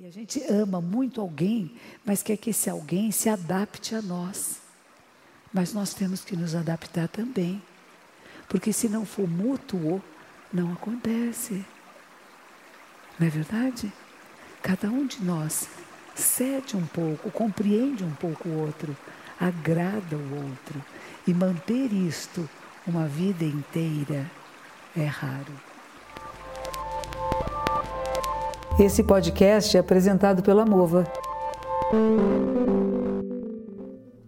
E a gente ama muito alguém, mas quer que esse alguém se adapte a nós. Mas nós temos que nos adaptar também. Porque se não for mútuo, não acontece. Não é verdade? Cada um de nós cede um pouco, compreende um pouco o outro, agrada o outro. E manter isto uma vida inteira é raro. Esse podcast é apresentado pela Mova.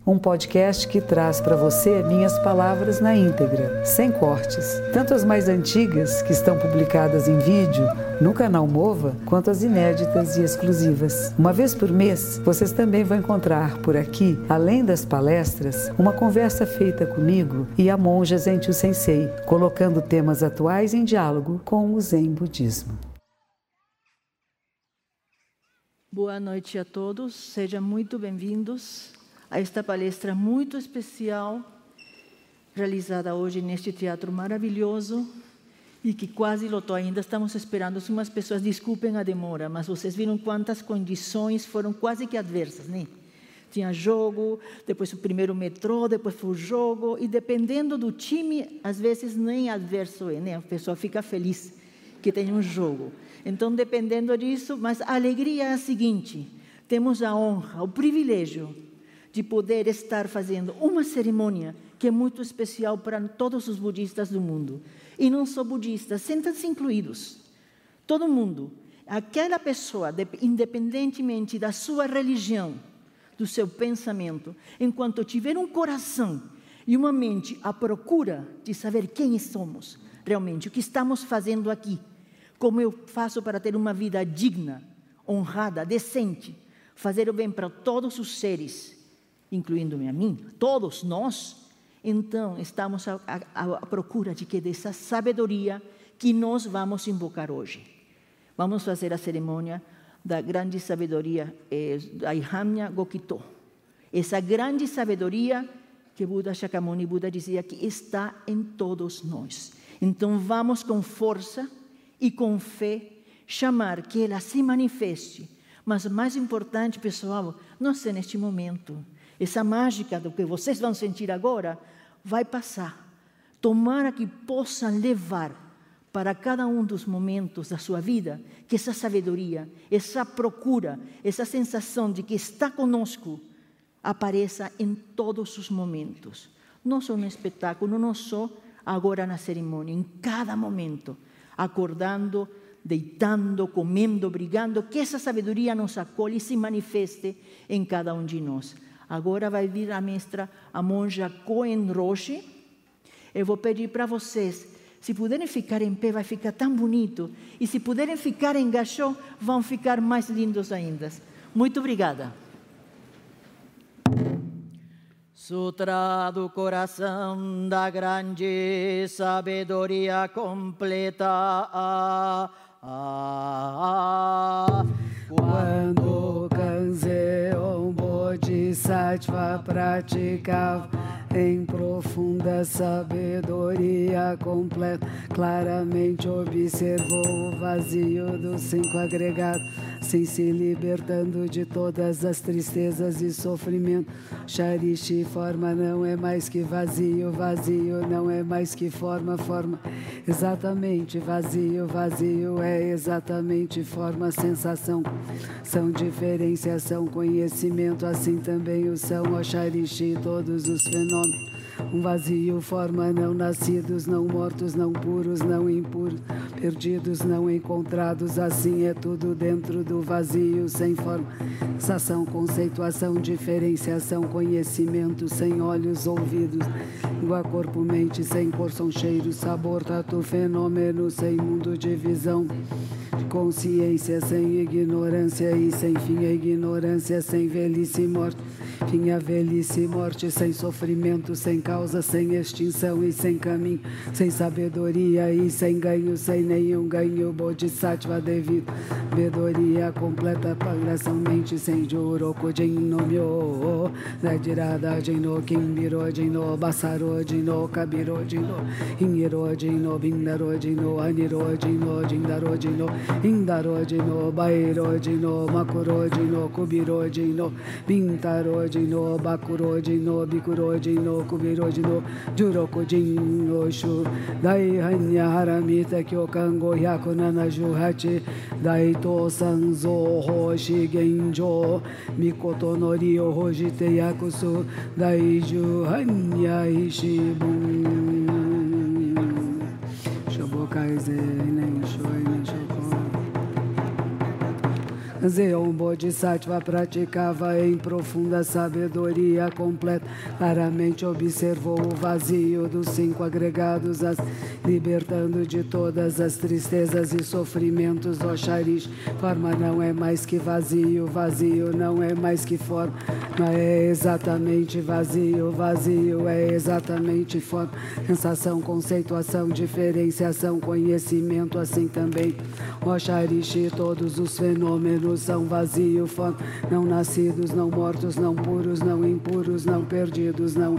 Um podcast que traz para você minhas palavras na íntegra, sem cortes, tanto as mais antigas, que estão publicadas em vídeo no canal Mova, quanto as inéditas e exclusivas. Uma vez por mês, vocês também vão encontrar por aqui, além das palestras, uma conversa feita comigo e a monja Zentiu Sensei, colocando temas atuais em diálogo com o Zen Budismo. Boa noite a todos, sejam muito bem-vindos a esta palestra muito especial, realizada hoje neste teatro maravilhoso e que quase lotou ainda. Estamos esperando umas pessoas, desculpem a demora, mas vocês viram quantas condições foram quase que adversas, né? Tinha jogo, depois o primeiro metrô, depois foi o jogo, e dependendo do time, às vezes nem adverso é, né? A pessoa fica feliz que tem um jogo. Então, dependendo disso, mas a alegria é a seguinte: temos a honra, o privilégio de poder estar fazendo uma cerimônia que é muito especial para todos os budistas do mundo. E não só budistas, sentem-se incluídos. Todo mundo. Aquela pessoa, independentemente da sua religião, do seu pensamento, enquanto tiver um coração e uma mente à procura de saber quem somos realmente, o que estamos fazendo aqui, como eu faço para ter uma vida digna, honrada, decente, fazer o bem para todos os seres incluindo-me a mim, todos nós, então estamos à, à, à procura de que dessa sabedoria que nós vamos invocar hoje. Vamos fazer a cerimônia da grande sabedoria eh, da Ihamya Gokito. Essa grande sabedoria que Buda Shakyamuni Buda dizia que está em todos nós. Então vamos com força e com fé chamar que ela se manifeste. Mas mais importante, pessoal, não ser neste momento, essa mágica do que vocês vão sentir agora vai passar. Tomara que possam levar para cada um dos momentos da sua vida que essa sabedoria, essa procura, essa sensação de que está conosco apareça em todos os momentos. Não só no espetáculo, não só agora na cerimônia, em cada momento, acordando, deitando, comendo, brigando, que essa sabedoria nos acolhe e se manifeste em cada um de nós. Agora vai vir a mestra, a monja Cohen Roshi. Eu vou pedir para vocês, se puderem ficar em pé, vai ficar tão bonito. E se puderem ficar em gachô, vão ficar mais lindos ainda. Muito obrigada. Sutra do coração da grande sabedoria completa. Ah, ah, ah. Quando Kanzeon Bodhisattva praticava em profunda sabedoria completa, claramente observou o vazio dos cinco agregados, sem se libertando de todas as tristezas e sofrimento. Sharishi, forma não é mais que vazio, vazio não é mais que forma, forma. Exatamente, vazio, vazio é exatamente forma, sensação. São diferenciação, conhecimento, assim também o são, Oxarishi, todos os fenômenos um vazio forma não nascidos, não mortos, não puros, não impuros, perdidos, não encontrados. Assim é tudo dentro do vazio, sem forma. Sensação, conceituação, diferenciação, conhecimento, sem olhos, ouvidos, língua, corpo, mente, sem cor, som, cheiro, sabor, tato, fenômeno, sem mundo de visão consciência, sem ignorância e sem fim, a ignorância sem velhice e morte, fim a velhice e morte sem sofrimento, sem causa, sem extinção e sem caminho, sem sabedoria e sem ganho, sem nenhum ganho, bodhisattva devido, sabedoria completa, pagação, mente sem juroku, jin no myo, nadirada, jin no kimbiro, jin no basaro, jin no kabiro, jin no hingiro, jin no bindaro, jin no aniro, jin no jindaro, jin no Indaroji no Bairoji no Makuroji no Kubiroji no Bintaroji no Bakuroji no Bikuroji no Kubiroji no Jurokojin no Shu Dai Hanya Haramita Kyokango Yakunana Juhachi Dai To Sanzo Hoshi Genjo Mikoto Nori Hojite Yakusu Dai Ju Hanya Ishibun Shobokai nem Shoi nem Shokon Zeon Bodhisattva praticava em profunda sabedoria completa, claramente observou o vazio dos cinco agregados, libertando de todas as tristezas e sofrimentos. Oxarish, forma não é mais que vazio, vazio não é mais que forma, é exatamente vazio, vazio é exatamente forma, sensação, conceituação, diferenciação, conhecimento, assim também. Oxarish, todos os fenômenos são vazio, não nascidos, não mortos, não puros, não impuros, não perdidos, não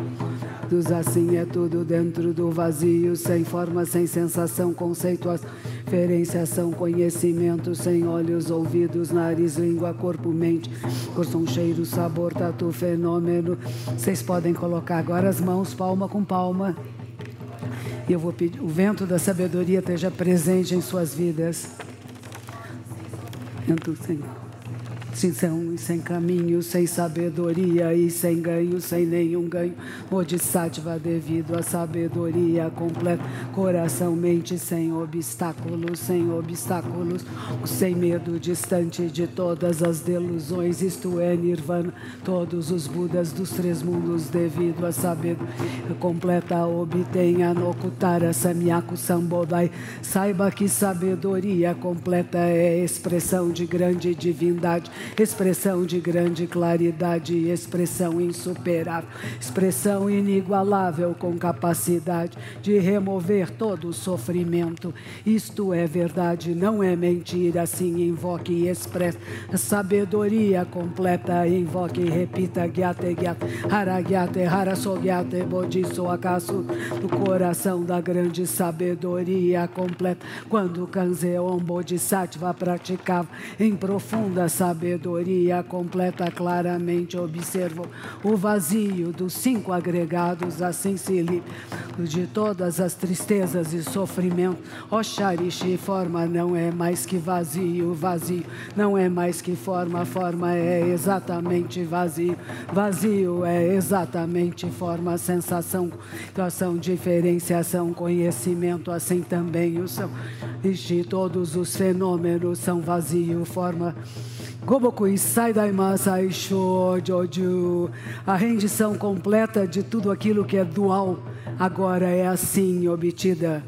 assim é tudo dentro do vazio, sem forma, sem sensação, conceituação, diferenciação, conhecimento, sem olhos, ouvidos, nariz, língua, corpo, mente, som, cheiro, sabor, tatu, fenômeno. Vocês podem colocar agora as mãos palma com palma. E eu vou pedir, o vento da sabedoria esteja presente em suas vidas. Vento, Senhor sem, caminho, sem sabedoria e sem ganho, sem nenhum ganho. Bodhisattva devido à sabedoria completa, coração, mente sem obstáculos, sem obstáculos, sem medo, distante de todas as delusões. Isto é Nirvana, todos os Budas dos três mundos devido à sabedoria completa obtenha Nokutara Samyaku Sambodai. Saiba que sabedoria completa é expressão de grande divindade expressão de grande claridade, expressão insuperável, expressão inigualável com capacidade de remover todo o sofrimento. Isto é verdade, não é mentira. Assim invoque e expresse a sabedoria completa. Invoque e repita Gyate Gyate, Hara Gyate, Hara Sogyate, Bodhiso Akasu, do coração da grande sabedoria completa. Quando Kanzeon Bodhisattva praticava em profunda sabedoria, sabedoria completa claramente observam o vazio dos cinco agregados, assim se livra de todas as tristezas e sofrimentos. Oxarishi, forma não é mais que vazio, vazio não é mais que forma, forma é exatamente vazio, vazio é exatamente forma, sensação, situação, diferenciação, conhecimento, assim também o são. E todos os fenômenos são vazio, forma. Gobokui Saidai Saisho Joju. A rendição completa de tudo aquilo que é dual agora é assim obtida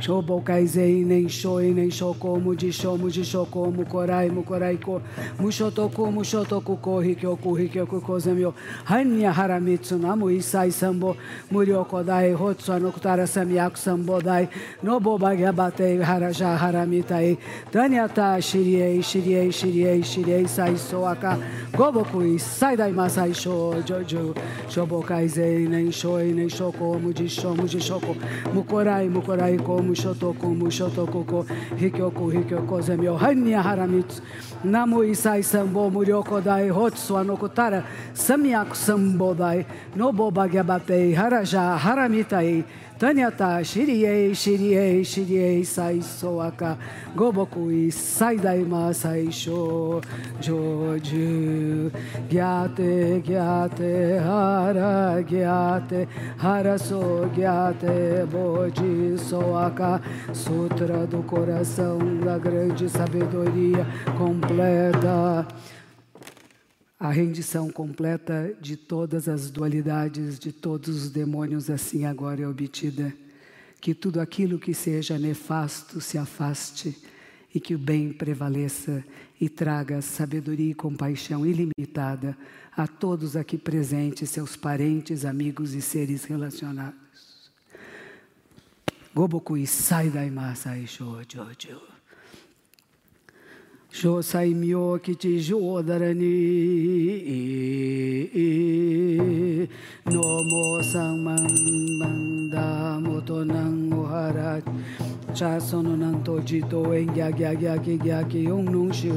Shobo kaizei nem shoi nem shoko muji sho muji shoko mukorai mukorai ko mushotoku mushotoku ko hikyoku hikyoku ko zemyo hanya haramitsu namu isai sambo murio kodai hotsu anokutara samyaku sambodai nobo bagyabatei haraja haramitai tanyata shiriei shiriei shiriei shiriei sai soaka goboku sai dai masai sho jojo shobo kaizei nem shoi nem shoko muji sho muji shoko mukorai mukorai ko mushotoku mushotoku ko hikyoku hikyoku zemyo hanya haramitsu namu isai sambo muryoko dai hotsu anokutara samyaku nobo bagyabatei haraja haramitai Tanyata, Shiriei, Shiriei, Shiriei, Sai Soaka, Gobokui, Sai Daima, Sai Sho, Joju, Gyate, Gyate, Hara, Gyate, Hara So, Gyate, Bodhi, Soaka, Sutra do Coração da Grande Sabedoria Completa a rendição completa de todas as dualidades, de todos os demônios, assim agora é obtida. Que tudo aquilo que seja nefasto se afaste e que o bem prevaleça e traga sabedoria e compaixão ilimitada a todos aqui presentes, seus parentes, amigos e seres relacionados. Gobokui sai daimasa e jojo. Що саймьо Cha sono nang to ji to gya gya gya ki gya ki ong nung shu.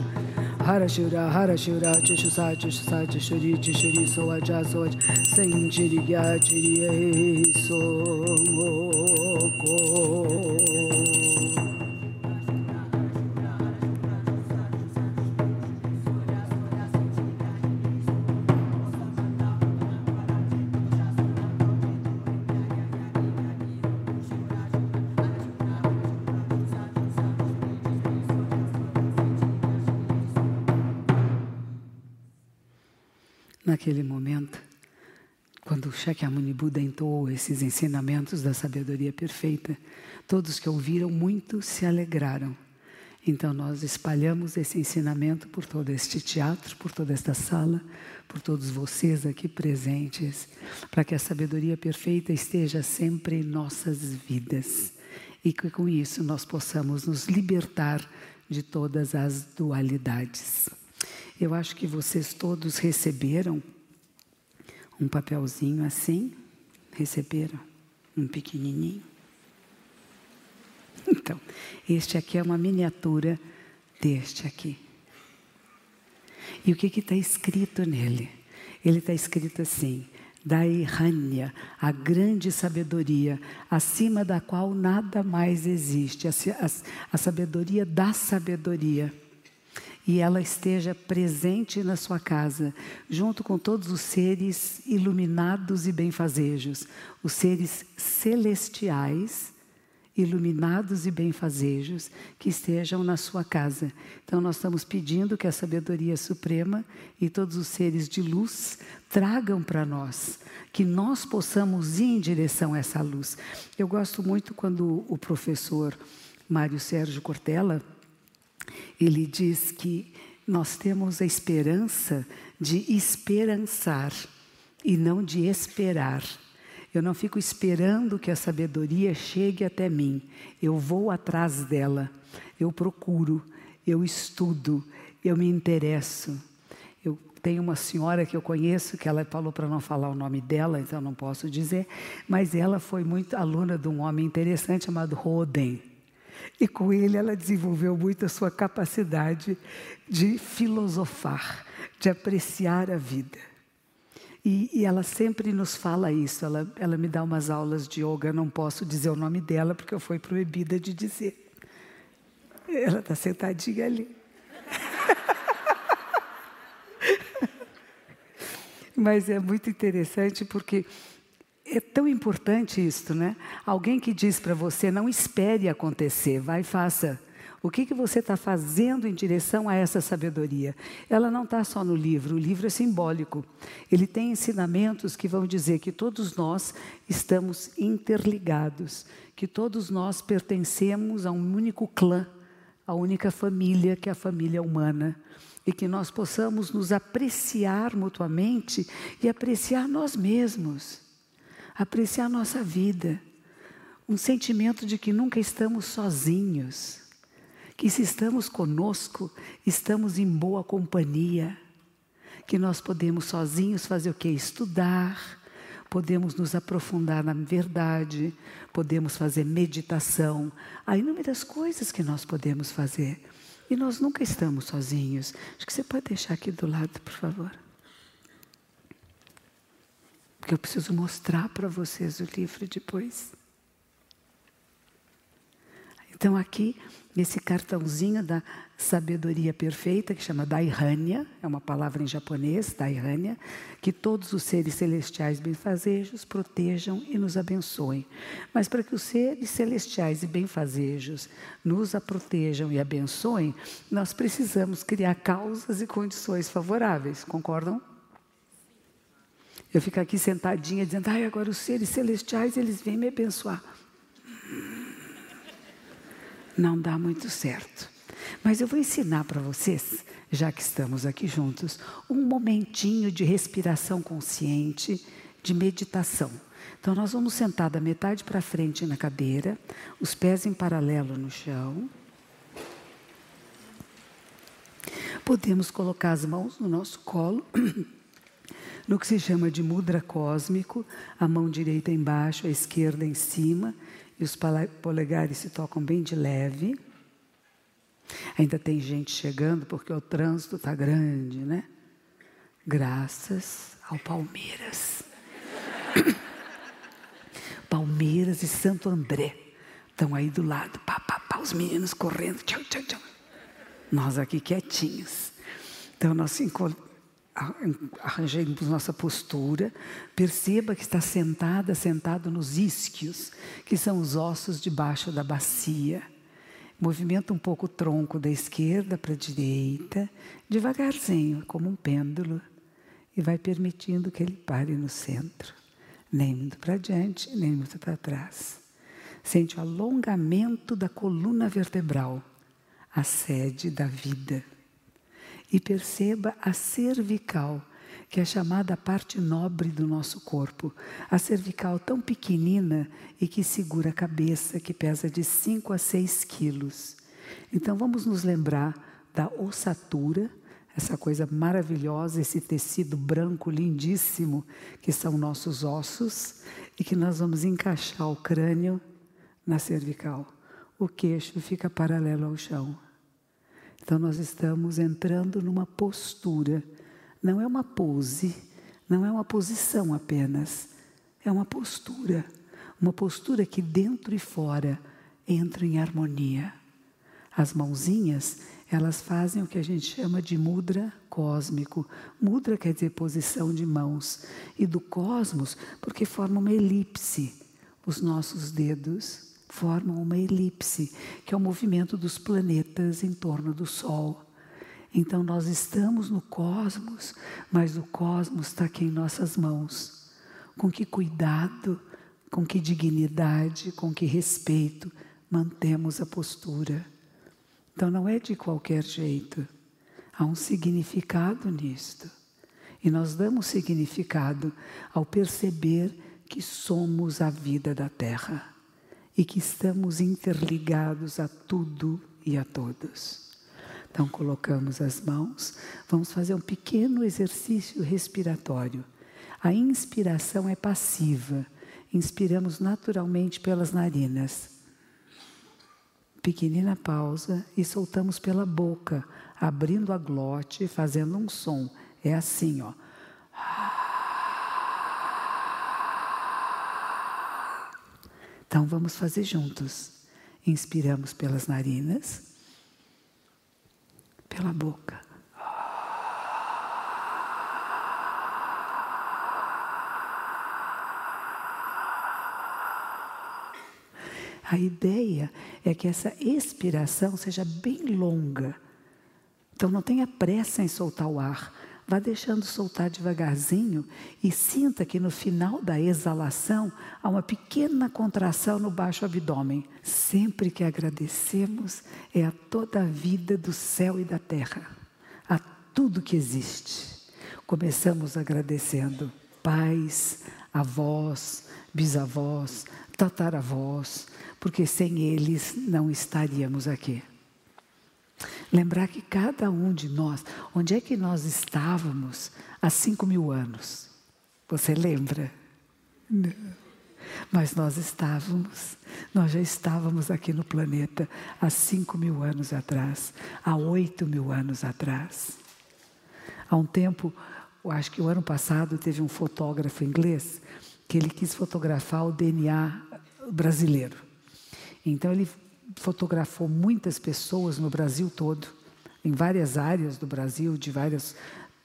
Hara shura hara shura chishu sa chishu sa chishu ri chishu ri so wa cha so wa Seng chiri gya chiri so mo ko. Naquele momento, quando o Shakyamuni Buda entoou esses ensinamentos da sabedoria perfeita, todos que ouviram muito se alegraram. Então nós espalhamos esse ensinamento por todo este teatro, por toda esta sala, por todos vocês aqui presentes, para que a sabedoria perfeita esteja sempre em nossas vidas e que com isso nós possamos nos libertar de todas as dualidades. Eu acho que vocês todos receberam um papelzinho assim. Receberam? Um pequenininho. Então, este aqui é uma miniatura deste aqui. E o que está escrito nele? Ele está escrito assim: Daihanya, a grande sabedoria, acima da qual nada mais existe, a, a, a sabedoria da sabedoria e ela esteja presente na sua casa, junto com todos os seres iluminados e benfazejos, os seres celestiais iluminados e benfazejos que estejam na sua casa. Então nós estamos pedindo que a sabedoria suprema e todos os seres de luz tragam para nós, que nós possamos ir em direção a essa luz. Eu gosto muito quando o professor Mário Sérgio Cortella ele diz que nós temos a esperança de esperançar e não de esperar. Eu não fico esperando que a sabedoria chegue até mim. Eu vou atrás dela. Eu procuro, eu estudo, eu me interesso. Eu tenho uma senhora que eu conheço que ela falou para não falar o nome dela, então não posso dizer, mas ela foi muito aluna de um homem interessante chamado Roden. E com ele ela desenvolveu muito a sua capacidade de filosofar, de apreciar a vida. E, e, ela sempre nos fala isso. Ela, ela me dá umas aulas de yoga, não posso dizer o nome dela porque eu fui proibida de dizer. Ela está sentadinha ali. Mas é muito interessante porque é tão importante isso, né? Alguém que diz para você, não espere acontecer, vai e faça. O que, que você está fazendo em direção a essa sabedoria? Ela não está só no livro, o livro é simbólico. Ele tem ensinamentos que vão dizer que todos nós estamos interligados, que todos nós pertencemos a um único clã, a única família, que é a família humana. E que nós possamos nos apreciar mutuamente e apreciar nós mesmos apreciar nossa vida, um sentimento de que nunca estamos sozinhos, que se estamos conosco, estamos em boa companhia, que nós podemos sozinhos fazer o que? Estudar, podemos nos aprofundar na verdade, podemos fazer meditação, há inúmeras coisas que nós podemos fazer. E nós nunca estamos sozinhos. Acho que você pode deixar aqui do lado, por favor. Porque eu preciso mostrar para vocês o livro depois. Então, aqui, nesse cartãozinho da sabedoria perfeita, que chama Daihanya, é uma palavra em japonês, Daihanya, que todos os seres celestiais benfazejos protejam e nos abençoem. Mas para que os seres celestiais e benfazejos nos protejam e abençoem, nós precisamos criar causas e condições favoráveis, concordam? Eu fico aqui sentadinha dizendo, ai, agora os seres celestiais, eles vêm me abençoar. Não dá muito certo. Mas eu vou ensinar para vocês, já que estamos aqui juntos, um momentinho de respiração consciente, de meditação. Então, nós vamos sentar da metade para frente na cadeira, os pés em paralelo no chão. Podemos colocar as mãos no nosso colo no que se chama de mudra cósmico, a mão direita embaixo, a esquerda em cima, e os polegares se tocam bem de leve. Ainda tem gente chegando porque o trânsito está grande, né? Graças ao Palmeiras. Palmeiras e Santo André estão aí do lado, pá, pá, pá, os meninos correndo, tchau, tchau, tchau. Nós aqui quietinhos. Então, nós arranjemos nossa postura. Perceba que está sentada, sentado nos isquios, que são os ossos debaixo da bacia. Movimenta um pouco o tronco da esquerda para a direita, devagarzinho, como um pêndulo, e vai permitindo que ele pare no centro. Nem muito para diante, nem muito para trás. Sente o alongamento da coluna vertebral, a sede da vida e perceba a cervical, que é a chamada parte nobre do nosso corpo. A cervical tão pequenina e que segura a cabeça, que pesa de 5 a 6 quilos. Então vamos nos lembrar da ossatura, essa coisa maravilhosa, esse tecido branco lindíssimo que são nossos ossos e que nós vamos encaixar o crânio na cervical. O queixo fica paralelo ao chão. Então nós estamos entrando numa postura, não é uma pose, não é uma posição apenas, é uma postura, uma postura que dentro e fora entra em harmonia. As mãozinhas, elas fazem o que a gente chama de mudra cósmico. Mudra quer dizer posição de mãos. E do cosmos, porque forma uma elipse. Os nossos dedos formam uma elipse, que é o movimento dos planetas em torno do Sol. Então nós estamos no cosmos, mas o cosmos está aqui em nossas mãos. Com que cuidado, com que dignidade, com que respeito mantemos a postura. Então não é de qualquer jeito. Há um significado nisto. E nós damos significado ao perceber que somos a vida da Terra e que estamos interligados a tudo e a todos. Então, colocamos as mãos, vamos fazer um pequeno exercício respiratório. A inspiração é passiva, inspiramos naturalmente pelas narinas. Pequenina pausa e soltamos pela boca, abrindo a glote, fazendo um som. É assim, ó. Então vamos fazer juntos. Inspiramos pelas narinas, pela boca. A ideia é que essa expiração seja bem longa. Então não tenha pressa em soltar o ar. Vá deixando soltar devagarzinho e sinta que no final da exalação há uma pequena contração no baixo abdômen. Sempre que agradecemos é a toda a vida do céu e da terra, a tudo que existe. Começamos agradecendo pais, avós, bisavós, tataravós, porque sem eles não estaríamos aqui. Lembrar que cada um de nós, onde é que nós estávamos há cinco mil anos? Você lembra? Não. Mas nós estávamos, nós já estávamos aqui no planeta há cinco mil anos atrás, há oito mil anos atrás. Há um tempo, acho que o ano passado, teve um fotógrafo inglês que ele quis fotografar o DNA brasileiro. Então ele fotografou muitas pessoas no Brasil todo, em várias áreas do Brasil, de várias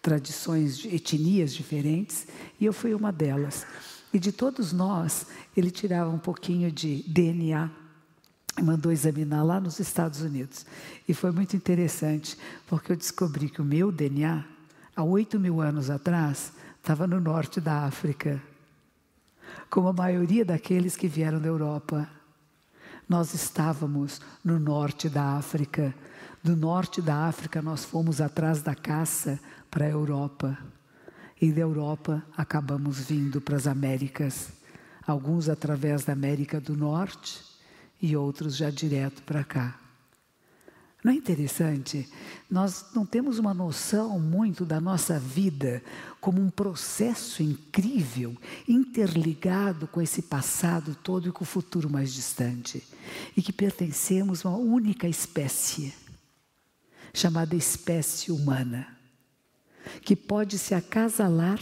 tradições, de etnias diferentes, e eu fui uma delas. E de todos nós, ele tirava um pouquinho de DNA mandou examinar lá nos Estados Unidos. E foi muito interessante, porque eu descobri que o meu DNA, há oito mil anos atrás, estava no norte da África, como a maioria daqueles que vieram da Europa. Nós estávamos no norte da África. Do norte da África, nós fomos atrás da caça para a Europa. E da Europa, acabamos vindo para as Américas. Alguns através da América do Norte e outros já direto para cá. Não é interessante? Nós não temos uma noção muito da nossa vida como um processo incrível, interligado com esse passado todo e com o futuro mais distante. E que pertencemos a uma única espécie, chamada espécie humana, que pode se acasalar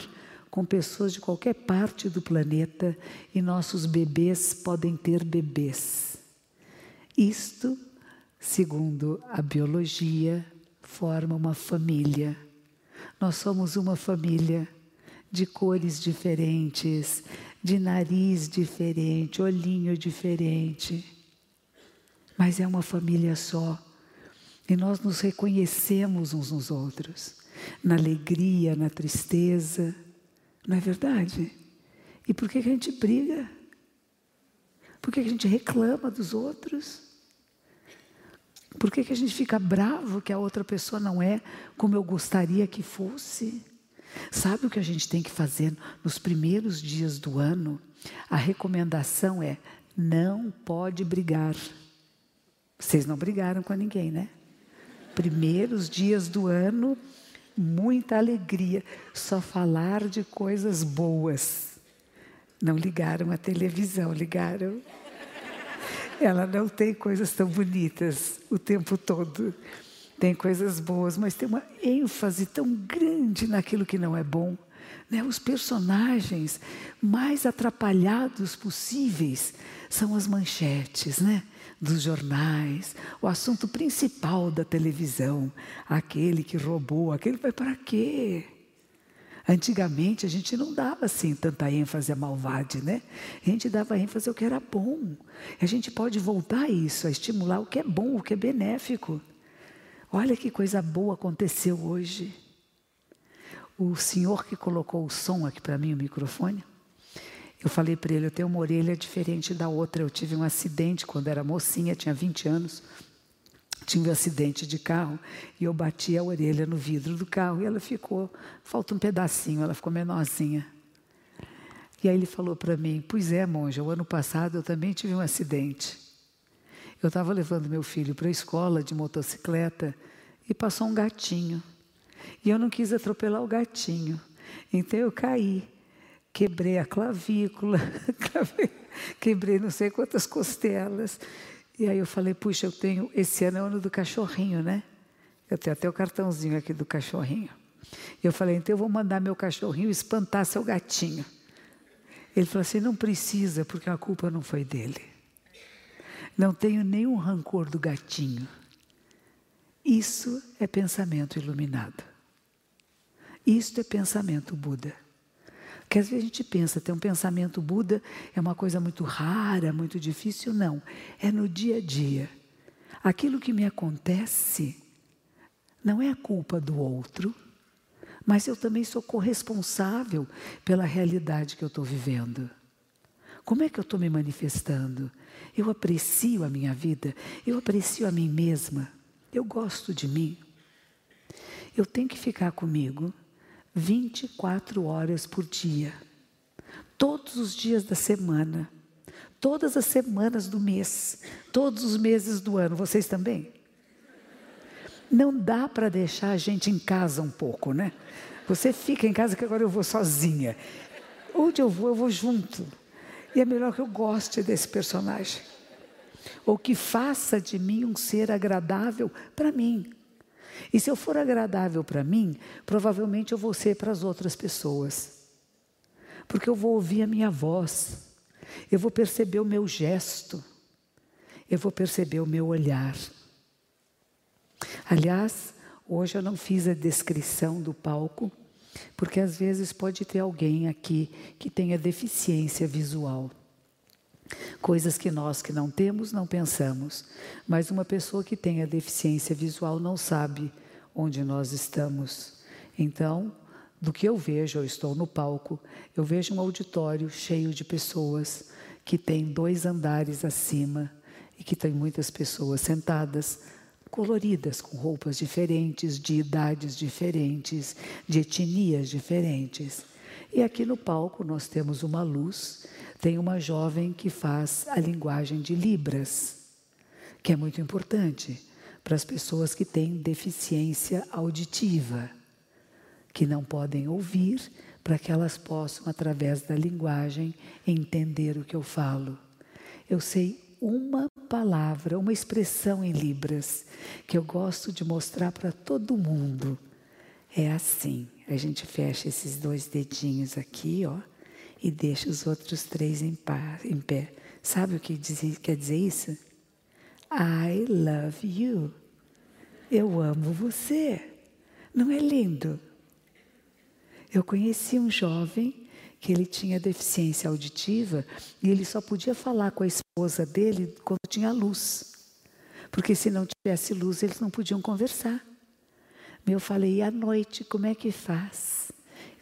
com pessoas de qualquer parte do planeta e nossos bebês podem ter bebês. Isto segundo a biologia, forma uma família. Nós somos uma família de cores diferentes, de nariz diferente, olhinho diferente. Mas é uma família só. E nós nos reconhecemos uns nos outros, na alegria, na tristeza. Não é verdade? E por que a gente briga? Por que a gente reclama dos outros? Por que, que a gente fica bravo que a outra pessoa não é como eu gostaria que fosse? Sabe o que a gente tem que fazer nos primeiros dias do ano? A recomendação é: não pode brigar. Vocês não brigaram com ninguém, né? Primeiros dias do ano, muita alegria, só falar de coisas boas. Não ligaram a televisão, ligaram ela não tem coisas tão bonitas o tempo todo. Tem coisas boas, mas tem uma ênfase tão grande naquilo que não é bom. Né? Os personagens mais atrapalhados possíveis são as manchetes né? dos jornais, o assunto principal da televisão. Aquele que roubou, aquele vai para quê? Antigamente a gente não dava assim tanta ênfase à maldade, né? A gente dava ênfase ao que era bom. A gente pode voltar a isso, a estimular o que é bom, o que é benéfico. Olha que coisa boa aconteceu hoje. O senhor que colocou o som aqui para mim, o microfone, eu falei para ele: eu tenho uma orelha diferente da outra. Eu tive um acidente quando era mocinha, tinha 20 anos tive um acidente de carro e eu bati a orelha no vidro do carro e ela ficou, falta um pedacinho, ela ficou menorzinha. E aí ele falou para mim: Pois é, monja, o ano passado eu também tive um acidente. Eu estava levando meu filho para a escola de motocicleta e passou um gatinho. E eu não quis atropelar o gatinho. Então eu caí, quebrei a clavícula, quebrei não sei quantas costelas. E aí eu falei, puxa, eu tenho, esse ano é o ano do cachorrinho, né? Eu tenho até o cartãozinho aqui do cachorrinho. E eu falei, então eu vou mandar meu cachorrinho espantar seu gatinho. Ele falou assim, não precisa, porque a culpa não foi dele. Não tenho nenhum rancor do gatinho. Isso é pensamento iluminado. Isto é pensamento Buda. Porque às vezes a gente pensa, ter um pensamento Buda é uma coisa muito rara, muito difícil. Não. É no dia a dia. Aquilo que me acontece não é a culpa do outro, mas eu também sou corresponsável pela realidade que eu estou vivendo. Como é que eu estou me manifestando? Eu aprecio a minha vida, eu aprecio a mim mesma, eu gosto de mim. Eu tenho que ficar comigo 24 horas por dia, todos os dias da semana, todas as semanas do mês, todos os meses do ano. Vocês também? Não dá para deixar a gente em casa um pouco, né? Você fica em casa que agora eu vou sozinha. Onde eu vou, eu vou junto. E é melhor que eu goste desse personagem. Ou que faça de mim um ser agradável para mim. E se eu for agradável para mim, provavelmente eu vou ser para as outras pessoas. Porque eu vou ouvir a minha voz, eu vou perceber o meu gesto, eu vou perceber o meu olhar. Aliás, hoje eu não fiz a descrição do palco, porque às vezes pode ter alguém aqui que tenha deficiência visual. Coisas que nós que não temos, não pensamos. Mas uma pessoa que tenha deficiência visual não sabe onde nós estamos. Então, do que eu vejo, eu estou no palco, eu vejo um auditório cheio de pessoas que tem dois andares acima e que tem muitas pessoas sentadas, coloridas, com roupas diferentes, de idades diferentes, de etnias diferentes. E aqui no palco nós temos uma luz tem uma jovem que faz a linguagem de Libras, que é muito importante, para as pessoas que têm deficiência auditiva, que não podem ouvir, para que elas possam, através da linguagem, entender o que eu falo. Eu sei uma palavra, uma expressão em Libras, que eu gosto de mostrar para todo mundo. É assim. A gente fecha esses dois dedinhos aqui, ó, e deixa os outros três em, par, em pé. Sabe o que diz, quer dizer isso? I love you. Eu amo você. Não é lindo? Eu conheci um jovem que ele tinha deficiência auditiva e ele só podia falar com a esposa dele quando tinha luz. Porque se não tivesse luz, eles não podiam conversar. Eu falei, e à noite, como é que faz?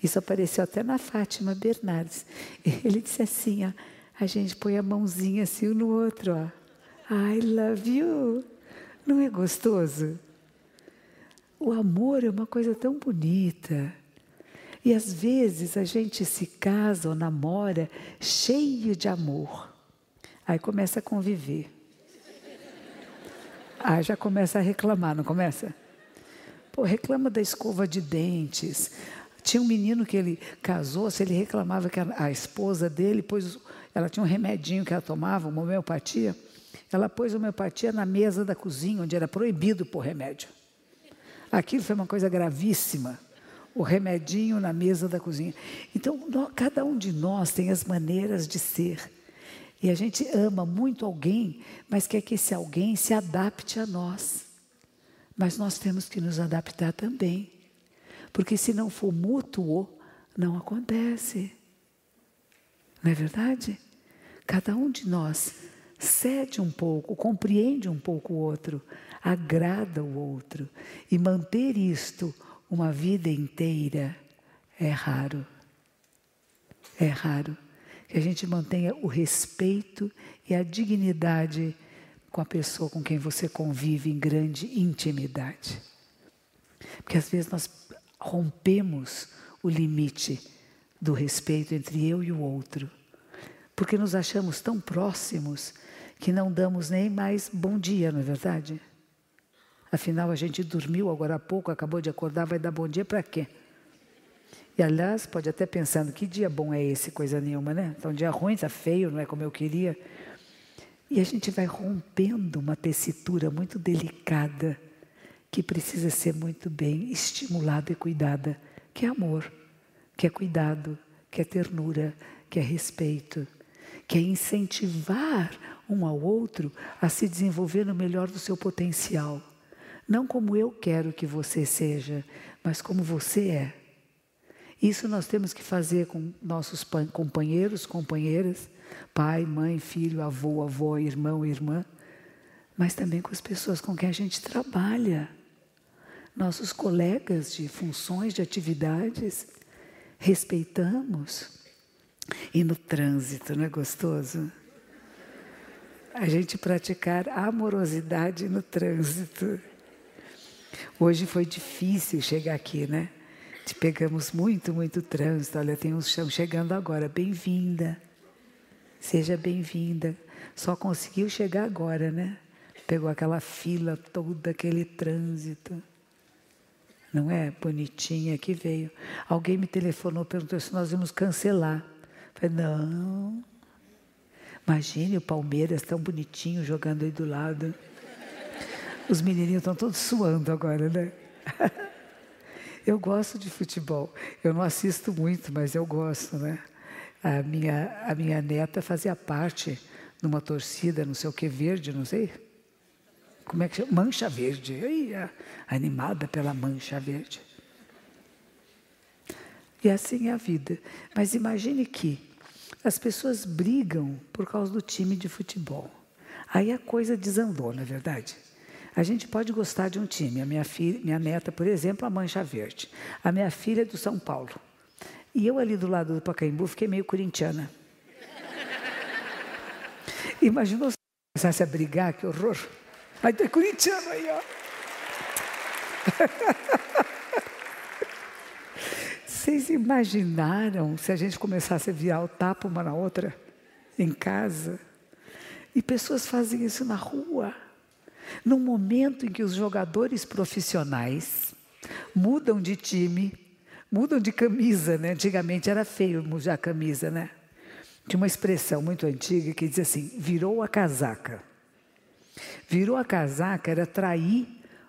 Isso apareceu até na Fátima Bernardes. Ele disse assim: ó, a gente põe a mãozinha assim um no outro, ó. I love you. Não é gostoso? O amor é uma coisa tão bonita. E às vezes a gente se casa ou namora cheio de amor. Aí começa a conviver. Aí já começa a reclamar, não começa? Pô, reclama da escova de dentes. Tinha um menino que ele casou, se ele reclamava que a, esposa dele pôs, ela tinha um remedinho que ela tomava, uma homeopatia. Ela pôs homeopatia na mesa da cozinha, onde era proibido pôr remédio. Aquilo foi uma coisa gravíssima o remedinho na mesa da cozinha. Então, nós, cada um de nós tem as maneiras de ser. E a gente ama muito alguém, mas quer que esse alguém se adapte a nós. Mas nós temos que nos adaptar também. Porque se não for mútuo, não acontece. Não é verdade? Cada um de nós cede um pouco, compreende um pouco o outro, agrada o outro. E manter isto uma vida inteira é raro. É raro que a gente mantenha o respeito e a dignidade com a pessoa com quem você convive em grande intimidade. Porque às vezes nós rompemos o limite do respeito entre eu e o outro, porque nos achamos tão próximos que não damos nem mais bom dia, não é verdade? Afinal, a gente dormiu agora há pouco, acabou de acordar, vai dar bom dia para quê? E aliás, pode até pensando, que dia bom é esse, coisa nenhuma, né? Então, dia ruim, está feio, não é como eu queria. E a gente vai rompendo uma tessitura muito delicada, que precisa ser muito bem estimulada e cuidada, que é amor, que é cuidado, que é ternura, que é respeito, que é incentivar um ao outro a se desenvolver no melhor do seu potencial. Não como eu quero que você seja, mas como você é. Isso nós temos que fazer com nossos companheiros, companheiras, pai, mãe, filho, avô, avó, irmão, irmã, mas também com as pessoas com quem a gente trabalha. Nossos colegas de funções, de atividades, respeitamos. E no trânsito, não é gostoso? A gente praticar amorosidade no trânsito. Hoje foi difícil chegar aqui, né? Te pegamos muito, muito trânsito. Olha, tem uns chão chegando agora. Bem-vinda. Seja bem-vinda. Só conseguiu chegar agora, né? Pegou aquela fila toda, aquele trânsito. Não é? Bonitinha que veio. Alguém me telefonou, perguntou se nós íamos cancelar. Falei, não. Imagine o Palmeiras tão bonitinho jogando aí do lado. Os menininhos estão todos suando agora, né? Eu gosto de futebol. Eu não assisto muito, mas eu gosto, né? A minha, a minha neta fazia parte numa torcida, não sei o que, verde, não sei. Como é que chama? Mancha Verde. Ai, animada pela Mancha Verde. E assim é a vida. Mas imagine que as pessoas brigam por causa do time de futebol. Aí a coisa desandou, não é verdade? A gente pode gostar de um time. A minha, filha, minha neta, por exemplo, a Mancha Verde. A minha filha é do São Paulo. E eu ali do lado do Pacaembu fiquei meio corintiana. Imaginou se começasse a brigar, que horror. Aí tem corintiano aí, ó. Vocês imaginaram se a gente começasse a virar o tapa uma na outra em casa? E pessoas fazem isso na rua. No momento em que os jogadores profissionais mudam de time, mudam de camisa, né? Antigamente era feio mudar a camisa, né? Tinha uma expressão muito antiga que dizia assim: virou a casaca. Virou a casaca era trair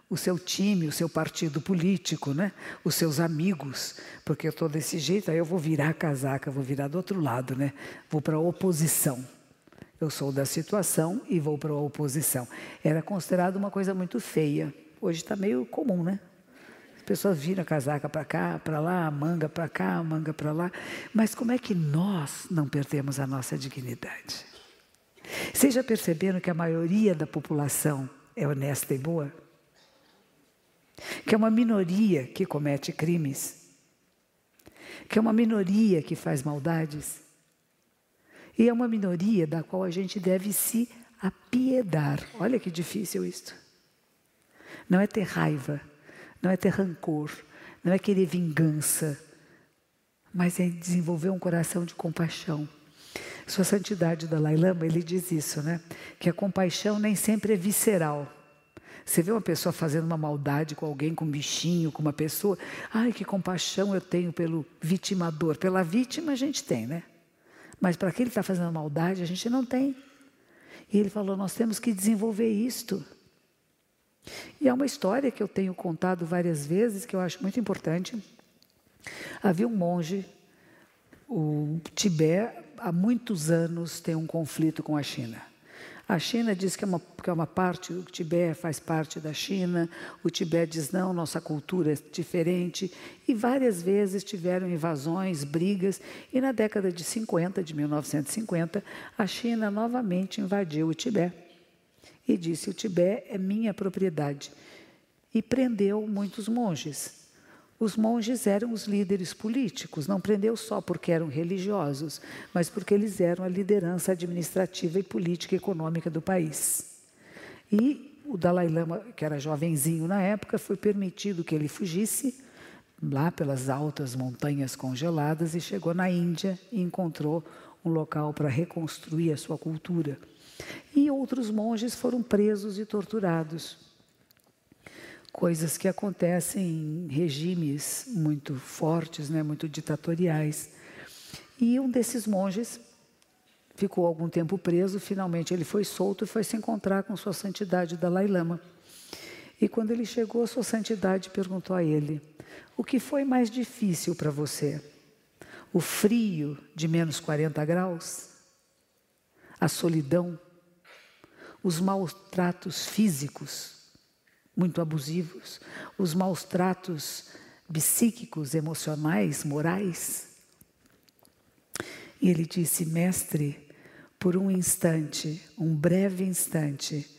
o seu time, o seu partido político, né? os seus amigos, porque eu estou desse jeito, aí eu vou virar a casaca, vou virar do outro lado, né? vou para a oposição. Eu sou da situação e vou para a oposição. Era considerado uma coisa muito feia. Hoje está meio comum, né? As pessoas viram a casaca para cá, para lá, a manga para cá, a manga para lá. Mas como é que nós não perdemos a nossa dignidade? Vocês já perceberam que a maioria da população é honesta e boa? Que é uma minoria que comete crimes? Que é uma minoria que faz maldades? E é uma minoria da qual a gente deve se apiedar. Olha que difícil isto. Não é ter raiva, não é ter rancor, não é querer vingança, mas é desenvolver um coração de compaixão. Sua Santidade Dalai Lama, ele diz isso, né? Que a compaixão nem sempre é visceral. Você vê uma pessoa fazendo uma maldade com alguém, com um bichinho, com uma pessoa. Ai, que compaixão eu tenho pelo vitimador. Pela vítima a gente tem, né? Mas para aquele que está fazendo maldade, a gente não tem. E ele falou: nós temos que desenvolver isto. E é uma história que eu tenho contado várias vezes, que eu acho muito importante. Havia um monge, o Tibete, há muitos anos tem um conflito com a China. A China diz que é uma, que é uma parte, o Tibete faz parte da China, o Tibete diz não, nossa cultura é diferente, e várias vezes tiveram invasões, brigas, e na década de 50, de 1950, a China novamente invadiu o Tibete e disse: o Tibete é minha propriedade, e prendeu muitos monges. Os monges eram os líderes políticos, não prendeu só porque eram religiosos, mas porque eles eram a liderança administrativa e política e econômica do país. E o Dalai Lama, que era jovenzinho na época, foi permitido que ele fugisse lá pelas altas montanhas congeladas e chegou na Índia e encontrou um local para reconstruir a sua cultura. E outros monges foram presos e torturados coisas que acontecem em regimes muito fortes, né, muito ditatoriais. E um desses monges ficou algum tempo preso, finalmente ele foi solto e foi se encontrar com sua santidade Dalai Lama. E quando ele chegou, sua santidade perguntou a ele: "O que foi mais difícil para você? O frio de menos 40 graus? A solidão? Os maus tratos físicos?" Muito abusivos, os maus tratos psíquicos, emocionais, morais. E ele disse: Mestre, por um instante, um breve instante,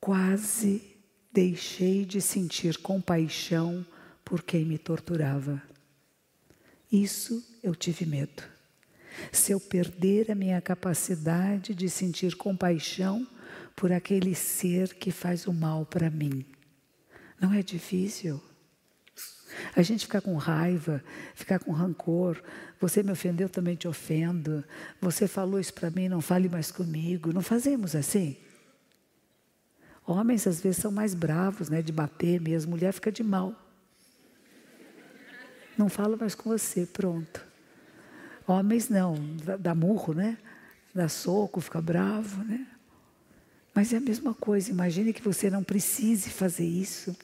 quase deixei de sentir compaixão por quem me torturava. Isso eu tive medo. Se eu perder a minha capacidade de sentir compaixão por aquele ser que faz o mal para mim. Não é difícil. A gente ficar com raiva, ficar com rancor. Você me ofendeu, também te ofendo. Você falou isso para mim, não fale mais comigo. Não fazemos assim? Homens às vezes são mais bravos, né, de bater mesmo. Mulher fica de mal. Não fala mais com você, pronto. Homens não, dá murro, né? Dá soco, fica bravo, né? Mas é a mesma coisa, imagine que você não precise fazer isso.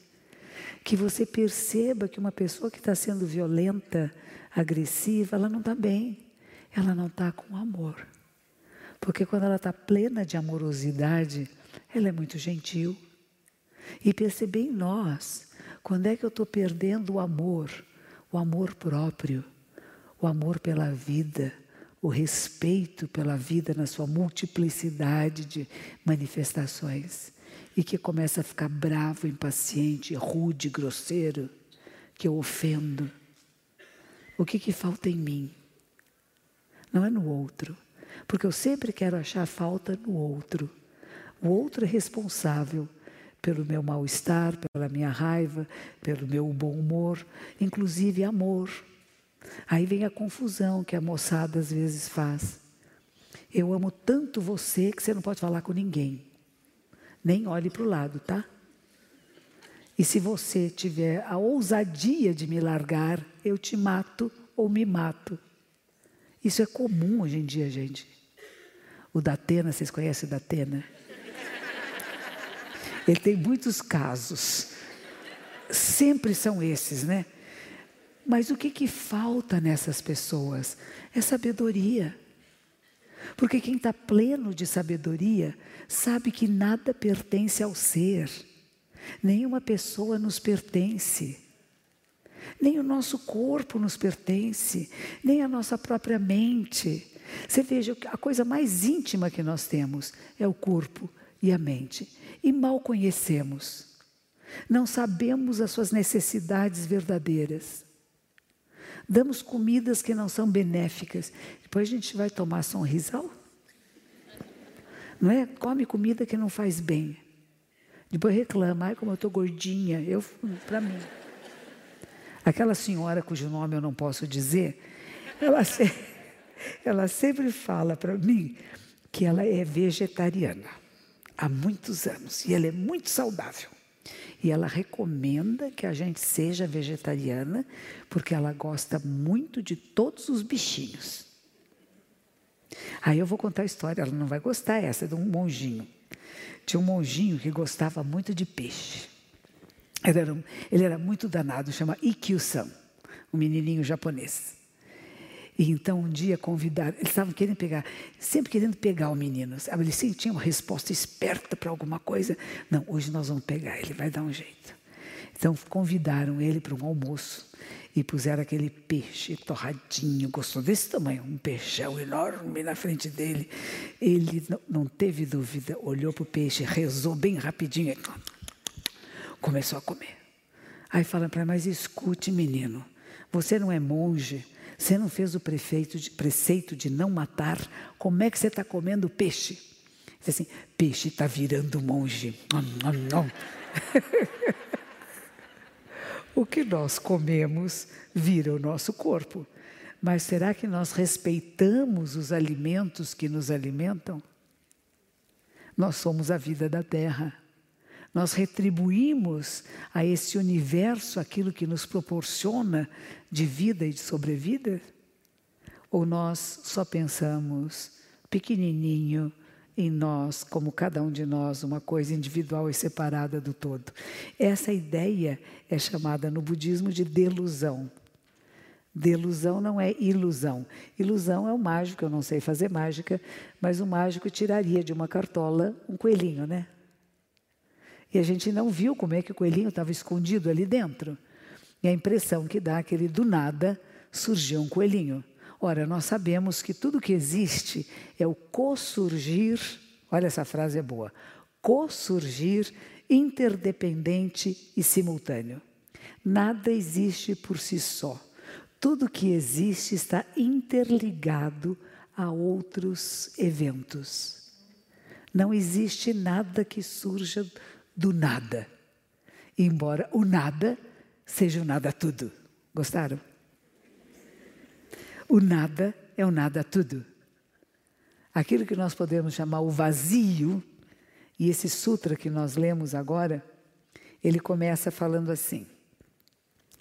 Que você perceba que uma pessoa que está sendo violenta, agressiva, ela não está bem, ela não está com amor. Porque quando ela está plena de amorosidade, ela é muito gentil. E perceber em nós, quando é que eu estou perdendo o amor, o amor próprio, o amor pela vida o respeito pela vida na sua multiplicidade de manifestações e que começa a ficar bravo, impaciente, rude, grosseiro, que eu ofendo. O que, que falta em mim? Não é no outro, porque eu sempre quero achar falta no outro. O outro é responsável pelo meu mal-estar, pela minha raiva, pelo meu bom humor, inclusive amor. Aí vem a confusão que a moçada às vezes faz. Eu amo tanto você que você não pode falar com ninguém. Nem olhe para o lado, tá? E se você tiver a ousadia de me largar, eu te mato ou me mato. Isso é comum hoje em dia, gente. O Datena, vocês conhecem o Datena? Ele tem muitos casos. Sempre são esses, né? Mas o que, que falta nessas pessoas? É sabedoria. Porque quem está pleno de sabedoria sabe que nada pertence ao ser, nenhuma pessoa nos pertence, nem o nosso corpo nos pertence, nem a nossa própria mente. Você veja, a coisa mais íntima que nós temos é o corpo e a mente, e mal conhecemos, não sabemos as suas necessidades verdadeiras. Damos comidas que não são benéficas. Depois a gente vai tomar sonrisal. Não é? Come comida que não faz bem. Depois reclama, ai como eu estou gordinha. Eu, para mim. Aquela senhora cujo nome eu não posso dizer, ela, se, ela sempre fala para mim que ela é vegetariana há muitos anos e ela é muito saudável. E ela recomenda que a gente seja vegetariana, porque ela gosta muito de todos os bichinhos. Aí eu vou contar a história, ela não vai gostar essa, é de um monjinho. Tinha um monjinho que gostava muito de peixe. Ele era, ele era muito danado, chama Ikkyu-san, um menininho japonês. E então um dia convidaram, eles estavam querendo pegar, sempre querendo pegar o menino. Sabe? Eles sempre tinham uma resposta esperta para alguma coisa. Não, hoje nós vamos pegar, ele vai dar um jeito. Então convidaram ele para um almoço e puseram aquele peixe torradinho, gostou desse tamanho, um peixão enorme na frente dele. Ele não, teve dúvida, olhou para o peixe, rezou bem rapidinho e começou a comer. Aí falaram para ele, mas escute menino, você não é monge, você não fez o de, preceito de não matar? Como é que você está comendo peixe? Diz assim, peixe está virando monge. Não, não, o que nós comemos vira o nosso corpo. Mas será que nós respeitamos os alimentos que nos alimentam? Nós somos a vida da terra. Nós retribuímos a esse universo aquilo que nos proporciona de vida e de sobrevida? Ou nós só pensamos pequenininho em nós, como cada um de nós, uma coisa individual e separada do todo? Essa ideia é chamada no budismo de delusão. Delusão não é ilusão. Ilusão é o mágico, eu não sei fazer mágica, mas o mágico tiraria de uma cartola um coelhinho, né? E a gente não viu como é que o coelhinho estava escondido ali dentro. E a impressão que dá é que ele do nada surgiu um coelhinho. Ora, nós sabemos que tudo que existe é o co-surgir, olha essa frase é boa, co-surgir interdependente e simultâneo. Nada existe por si só. Tudo que existe está interligado a outros eventos. Não existe nada que surja do nada. Embora o nada seja o nada tudo. Gostaram? O nada é o nada tudo. Aquilo que nós podemos chamar o vazio, e esse sutra que nós lemos agora, ele começa falando assim.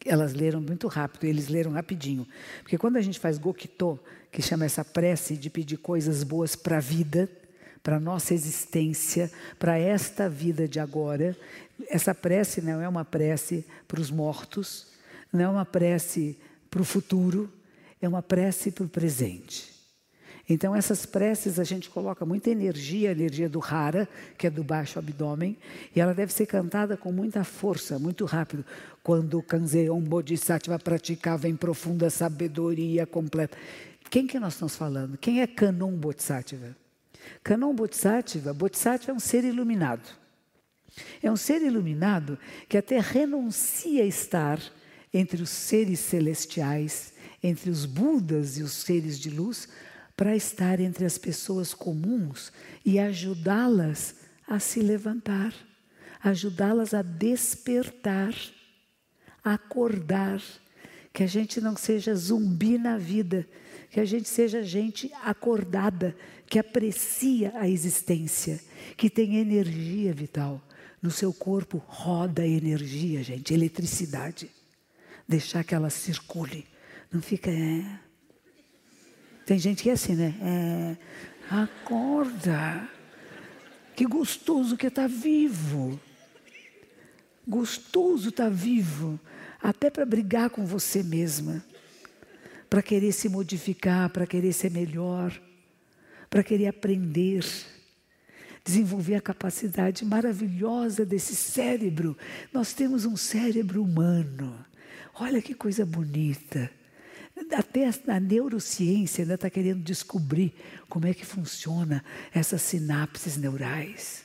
Elas leram muito rápido, eles leram rapidinho. Porque quando a gente faz gokito, que chama essa prece de pedir coisas boas para a vida, para a nossa existência, para esta vida de agora. Essa prece não é uma prece para os mortos, não é uma prece para o futuro, é uma prece para o presente. Então, essas preces a gente coloca muita energia, a energia do Hara, que é do baixo abdômen, e ela deve ser cantada com muita força, muito rápido. Quando o Kanzeon Bodhisattva praticava em profunda sabedoria completa. Quem que nós estamos falando? Quem é Kanon Bodhisattva? Kanon Bodhisattva, Bodhisattva é um ser iluminado. É um ser iluminado que até renuncia a estar entre os seres celestiais, entre os Budas e os seres de luz, para estar entre as pessoas comuns e ajudá-las a se levantar, ajudá-las a despertar, a acordar, que a gente não seja zumbi na vida, Que a gente seja gente acordada, que aprecia a existência, que tem energia vital. No seu corpo roda energia, gente, eletricidade. Deixar que ela circule. Não fica. É. Tem gente que é assim, né? É. Acorda. Que gostoso que está vivo. Gostoso estar tá vivo. Até para brigar com você mesma. Para querer se modificar, para querer ser melhor. Para querer aprender. Desenvolver a capacidade maravilhosa desse cérebro. Nós temos um cérebro humano. Olha que coisa bonita. Até a neurociência ainda está querendo descobrir como é que funciona essas sinapses neurais.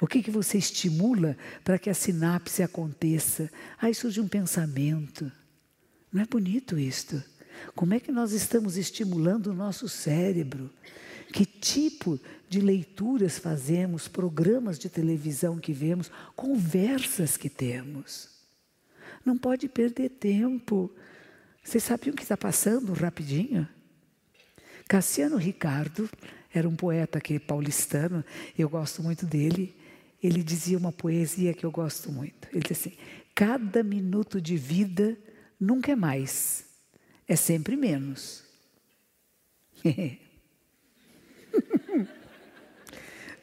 O que, que você estimula para que a sinapse aconteça? Aí surge um pensamento. Não é bonito isto? Como é que nós estamos estimulando o nosso cérebro? Que tipo de leituras fazemos, programas de televisão que vemos, conversas que temos? Não pode perder tempo. Vocês sabiam o que está passando rapidinho? Cassiano Ricardo era um poeta aqui paulistano, eu gosto muito dele. Ele dizia uma poesia que eu gosto muito. Ele dizia assim: cada minuto de vida nunca é mais, é sempre menos.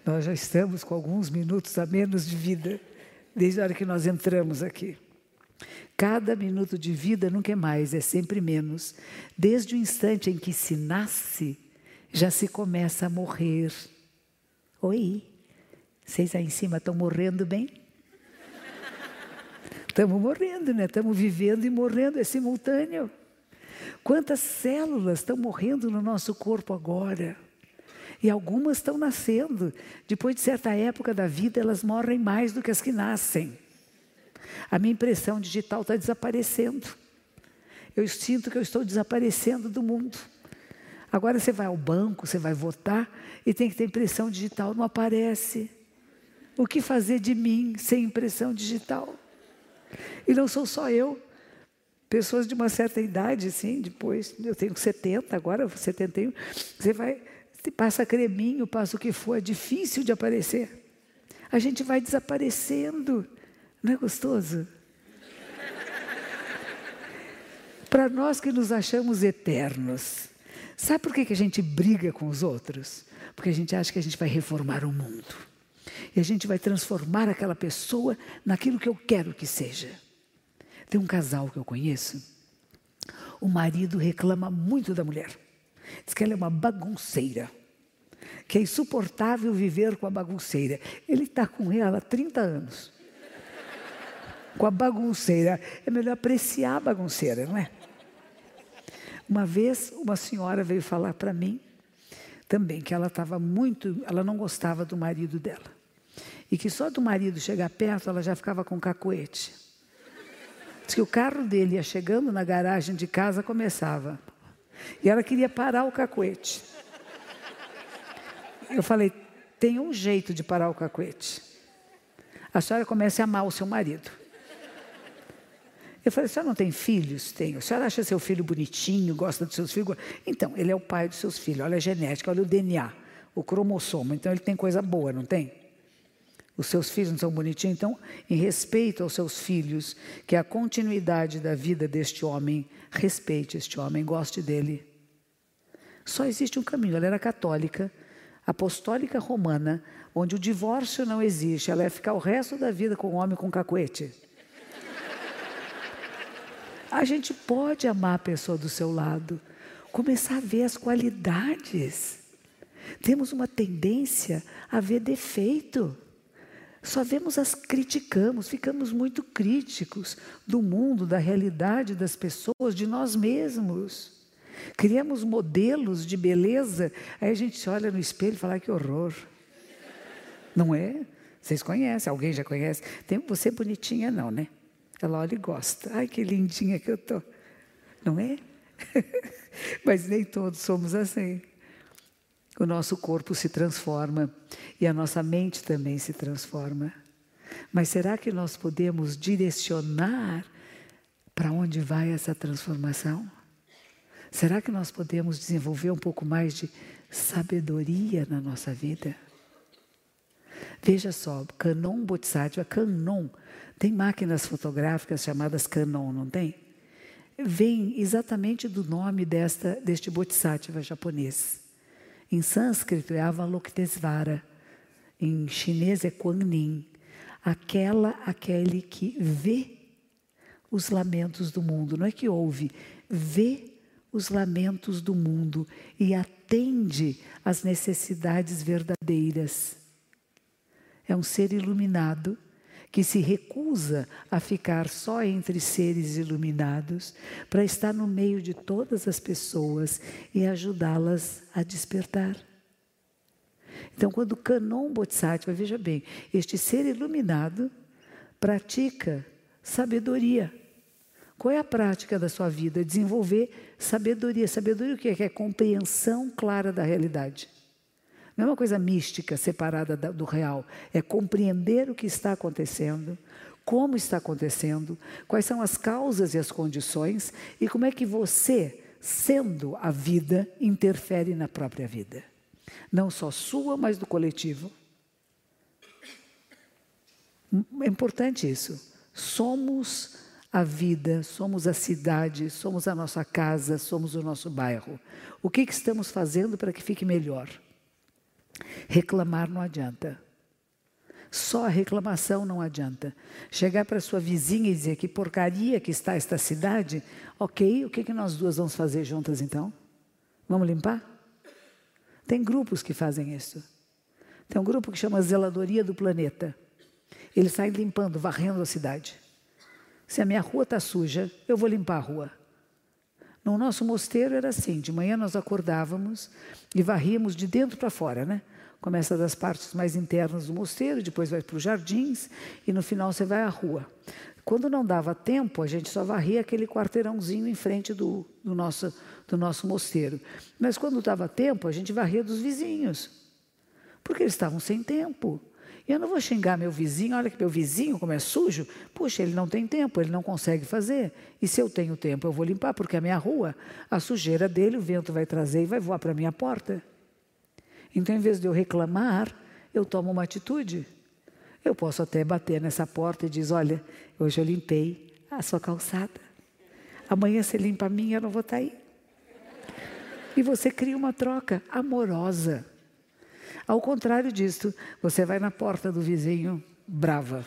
nós já estamos com alguns minutos a menos de vida, desde a hora que nós entramos aqui. Cada minuto de vida nunca é mais, é sempre menos. Desde o instante em que se nasce, já se começa a morrer. Oi, vocês aí em cima estão morrendo bem? Estamos morrendo, né? Estamos vivendo e morrendo, é simultâneo. Quantas células estão morrendo no nosso corpo agora? E algumas estão nascendo. Depois de certa época da vida, elas morrem mais do que as que nascem. A minha impressão digital está desaparecendo. Eu sinto que eu estou desaparecendo do mundo. Agora você vai ao banco, você vai votar e tem que ter impressão digital, não aparece. O que fazer de mim sem impressão digital? E não sou só eu. Pessoas de uma certa idade, sim, depois, eu tenho 70, agora 71, você vai, passa creminho, passa o que for, é difícil de aparecer. A gente vai desaparecendo. Não é gostoso? Para nós que nos achamos eternos, sabe por que, que a gente briga com os outros? Porque a gente acha que a gente vai reformar o mundo. E a gente vai transformar aquela pessoa naquilo que eu quero que seja. Tem um casal que eu conheço, o marido reclama muito da mulher. Diz que ela é uma bagunceira, que é insuportável viver com a bagunceira. Ele está com ela há 30 anos com a bagunceira. É melhor apreciar a bagunceira, não é? Uma vez, uma senhora veio falar para mim também que ela estava muito, ela não gostava do marido dela. E que só do marido chegar perto, ela já ficava com cacoete. Diz que o carro dele ia chegando na garagem de casa, começava. E ela queria parar o cacoete. Eu falei: tem um jeito de parar o cacoete. A senhora comece a amar o seu marido. Eu falei, a senhora não tem filhos? Tenho. A senhora acha seu filho bonitinho, gosta dos seus filhos? Então, ele é o pai dos seus filhos. Olha a genética, olha o DNA, o cromossomo. Então, ele tem coisa boa, não tem? Os seus filhos não são bonitinhos? Então, em respeito aos seus filhos, que a continuidade da vida deste homem, respeite este homem, goste dele. Só existe um caminho. Ela era católica, apostólica romana, onde o divórcio não existe. Ela ia ficar o resto da vida com o homem com cacuete. A gente pode amar a pessoa do seu lado, começar a ver as qualidades. Temos uma tendência a ver defeito. Só vemos as criticamos, ficamos muito críticos do mundo, da realidade das pessoas, de nós mesmos. Criamos modelos de beleza, aí a gente olha no espelho e fala: que horror. Não é? Vocês conhecem, alguém já conhece? Tem você bonitinha, não, né? Ela olha e gosta. Ai, que lindinha que eu tô. Não é? Mas nem todos somos assim. O nosso corpo se transforma e a nossa mente também se transforma. Mas será que nós podemos direcionar para onde vai essa transformação? Será que nós podemos desenvolver um pouco mais de sabedoria na nossa vida? Veja só, Canon Bodhisattva, Canon, tem máquinas fotográficas chamadas Canon, não tem? Vem exatamente do nome desta, deste Bodhisattva japonês. Em sânscrito é Avalokitesvara, em chinês é Kuan aquela, aquele que vê os lamentos do mundo, não é que ouve, vê os lamentos do mundo e atende às necessidades verdadeiras. É um ser iluminado que se recusa a ficar só entre seres iluminados para estar no meio de todas as pessoas e ajudá-las a despertar. Então, quando Canon Bodhisattva, veja bem, este ser iluminado pratica sabedoria. Qual é a prática da sua vida? Desenvolver sabedoria. Sabedoria o que é? Que é compreensão clara da realidade. Não é uma coisa mística, separada do real. É compreender o que está acontecendo, como está acontecendo, quais são as causas e as condições e como é que você, sendo a vida, interfere na própria vida. Não só sua, mas do coletivo. É importante isso. Somos a vida, somos a cidade, somos a nossa casa, somos o nosso bairro. O que, que estamos fazendo para que fique melhor? Reclamar não adianta. Só a reclamação não adianta. Chegar para sua vizinha e dizer que porcaria que está esta cidade, ok, o que, que nós duas vamos fazer juntas então? Vamos limpar? Tem grupos que fazem isso. Tem um grupo que chama Zeladoria do Planeta. Eles saem limpando, varrendo a cidade. Se a minha rua está suja, eu vou limpar a rua. No nosso mosteiro era assim: de manhã nós acordávamos e varríamos de dentro para fora, né? Começa das partes mais internas do mosteiro, depois vai para os jardins e no final você vai à rua. Quando não dava tempo, a gente só varria aquele quarteirãozinho em frente do, do, nosso, do nosso mosteiro. Mas quando dava tempo, a gente varria dos vizinhos, porque eles estavam sem tempo. Eu não vou xingar meu vizinho, olha que meu vizinho, como é sujo. Puxa, ele não tem tempo, ele não consegue fazer. E se eu tenho tempo, eu vou limpar, porque a minha rua, a sujeira dele, o vento vai trazer e vai voar para a minha porta. Então, em vez de eu reclamar, eu tomo uma atitude. Eu posso até bater nessa porta e dizer: Olha, hoje eu limpei a sua calçada. Amanhã você limpa a minha, eu não vou estar tá aí. E você cria uma troca amorosa. Ao contrário disto, você vai na porta do vizinho brava.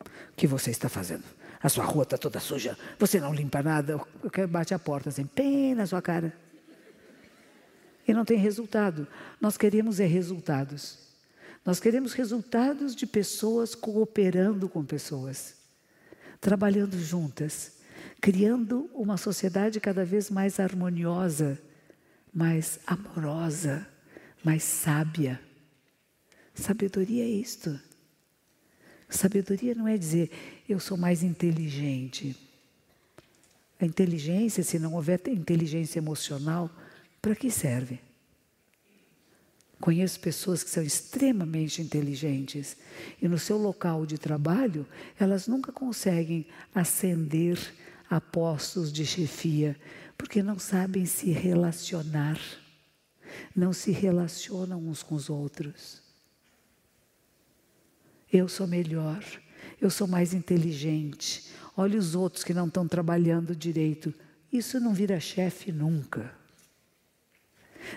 O que você está fazendo? A sua rua está toda suja, você não limpa nada. Eu quero bate a porta assim, bem na sua cara. E não tem resultado. Nós queremos é resultados. Nós queremos resultados de pessoas cooperando com pessoas, trabalhando juntas, criando uma sociedade cada vez mais harmoniosa, mais amorosa mais sábia. Sabedoria é isto. Sabedoria não é dizer eu sou mais inteligente. A inteligência, se não houver inteligência emocional, para que serve? Conheço pessoas que são extremamente inteligentes e no seu local de trabalho elas nunca conseguem ascender a postos de chefia porque não sabem se relacionar não se relacionam uns com os outros. Eu sou melhor, eu sou mais inteligente. Olha os outros que não estão trabalhando direito. Isso não vira chefe nunca.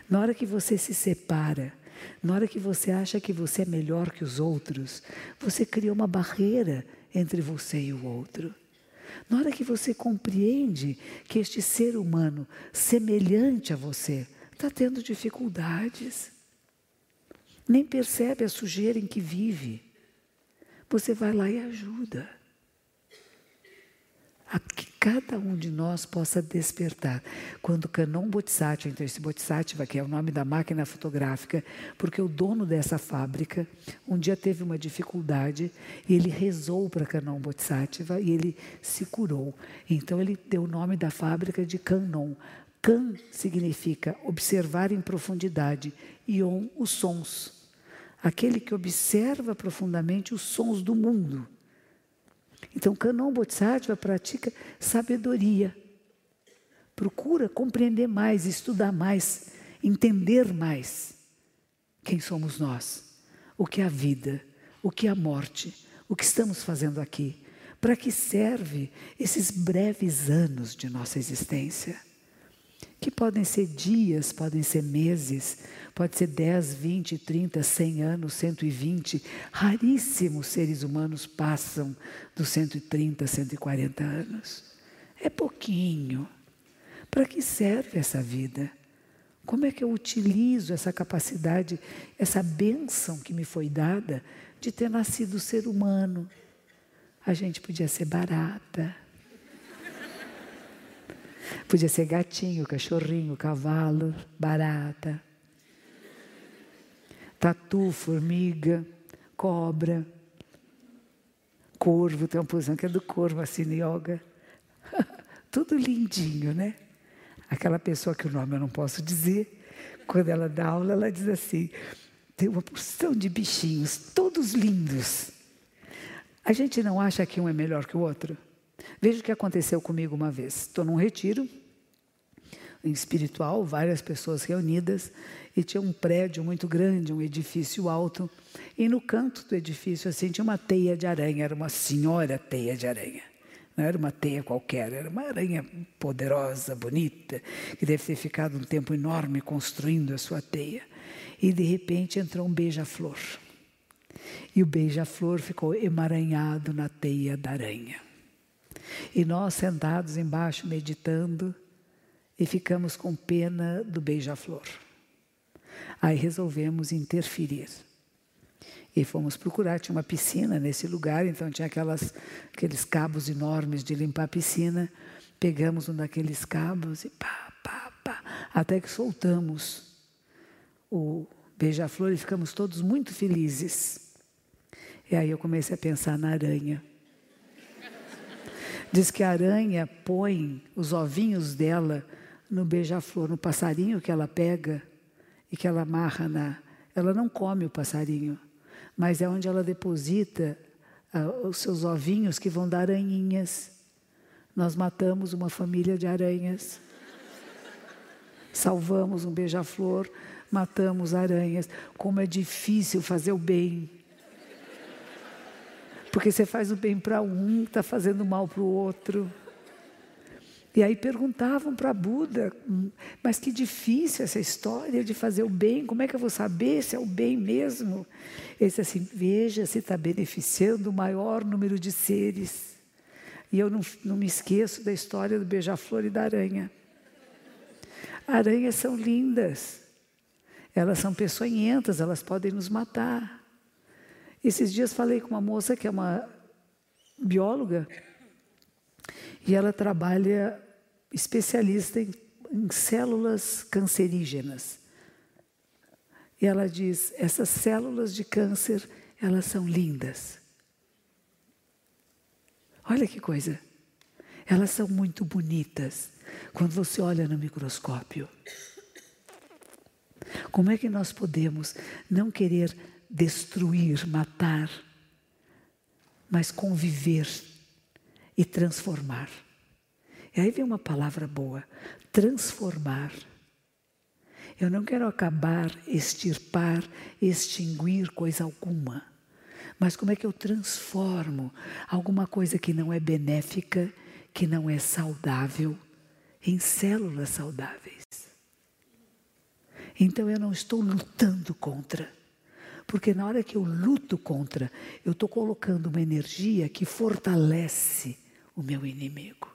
Na hora que você se separa, na hora que você acha que você é melhor que os outros, você cria uma barreira entre você e o outro. Na hora que você compreende que este ser humano, semelhante a você, está tendo dificuldades, nem percebe a sujeira em que vive. Você vai lá e ajuda. A que cada um de nós possa despertar. Quando Canon Bodhisattva, então esse Bodhisattva, que é o nome da máquina fotográfica, porque o dono dessa fábrica um dia teve uma dificuldade e ele rezou para Canon Bodhisattva e ele se curou. Então ele deu o nome da fábrica de Canon, Kan significa observar em profundidade, e on, os sons. Aquele que observa profundamente os sons do mundo. Então, Kanon Bodhisattva pratica sabedoria. Procura compreender mais, estudar mais, entender mais quem somos nós, o que é a vida, o que é a morte, o que estamos fazendo aqui, para que serve esses breves anos de nossa existência que podem ser dias, podem ser meses, pode ser 10, 20, 30, 100 anos, 120. Raríssimos seres humanos passam dos 130, 140 anos. É pouquinho. Para que serve essa vida? Como é que eu utilizo essa capacidade, essa bênção que me foi dada de ter nascido ser humano? A gente podia ser barata Podia ser gatinho, cachorrinho, cavalo, barata, tatu, formiga, cobra, corvo, tem uma posição que é do corvo, assim, yoga. Tudo lindinho, né? Aquela pessoa que o nome eu não posso dizer, quando ela dá aula, ela diz assim: tem uma porção de bichinhos, todos lindos. A gente não acha que um é melhor que o outro? Veja o que aconteceu comigo uma vez. Estou num retiro espiritual, várias pessoas reunidas, e tinha um prédio muito grande, um edifício alto, e no canto do edifício assim tinha uma teia de aranha, era uma senhora teia de aranha. Não era uma teia qualquer, era uma aranha poderosa, bonita, que deve ter ficado um tempo enorme construindo a sua teia. E de repente entrou um beija-flor. E o beija-flor ficou emaranhado na teia da aranha. E nós sentados embaixo meditando e ficamos com pena do beija-flor. Aí resolvemos interferir. E fomos procurar, tinha uma piscina nesse lugar, então tinha aquelas, aqueles cabos enormes de limpar a piscina. Pegamos um daqueles cabos e pá, pá, pá, até que soltamos o beija-flor e ficamos todos muito felizes. E aí eu comecei a pensar na aranha. Diz que a aranha põe os ovinhos dela no beija-flor, no passarinho que ela pega e que ela amarra na. Ela não come o passarinho, mas é onde ela deposita uh, os seus ovinhos que vão dar aranhinhas. Nós matamos uma família de aranhas. Salvamos um beija-flor, matamos aranhas. Como é difícil fazer o bem. Porque você faz o bem para um, está fazendo mal para o outro. E aí perguntavam para Buda, hum, mas que difícil essa história de fazer o bem, como é que eu vou saber se é o bem mesmo? Ele disse assim: veja se está beneficiando o maior número de seres. E eu não, não me esqueço da história do beija-flor e da aranha. Aranhas são lindas, elas são peçonhentas, elas podem nos matar. Esses dias falei com uma moça que é uma bióloga e ela trabalha especialista em, em células cancerígenas. E ela diz: essas células de câncer, elas são lindas. Olha que coisa. Elas são muito bonitas quando você olha no microscópio. Como é que nós podemos não querer destruir, matar, mas conviver e transformar. E aí vem uma palavra boa: transformar. Eu não quero acabar, extirpar, extinguir coisa alguma. Mas como é que eu transformo alguma coisa que não é benéfica, que não é saudável, em células saudáveis? Então eu não estou lutando contra. Porque na hora que eu luto contra, eu estou colocando uma energia que fortalece o meu inimigo.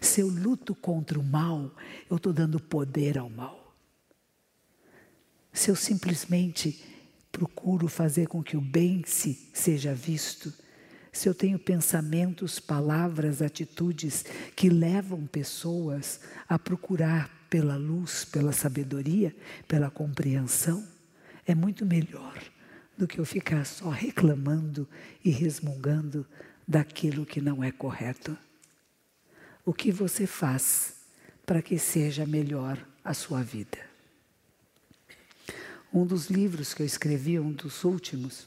Se eu luto contra o mal, eu estou dando poder ao mal. Se eu simplesmente procuro fazer com que o bem se seja visto, se eu tenho pensamentos, palavras, atitudes que levam pessoas a procurar pela luz, pela sabedoria, pela compreensão, é muito melhor do que eu ficar só reclamando e resmungando daquilo que não é correto. O que você faz para que seja melhor a sua vida? Um dos livros que eu escrevi, um dos últimos,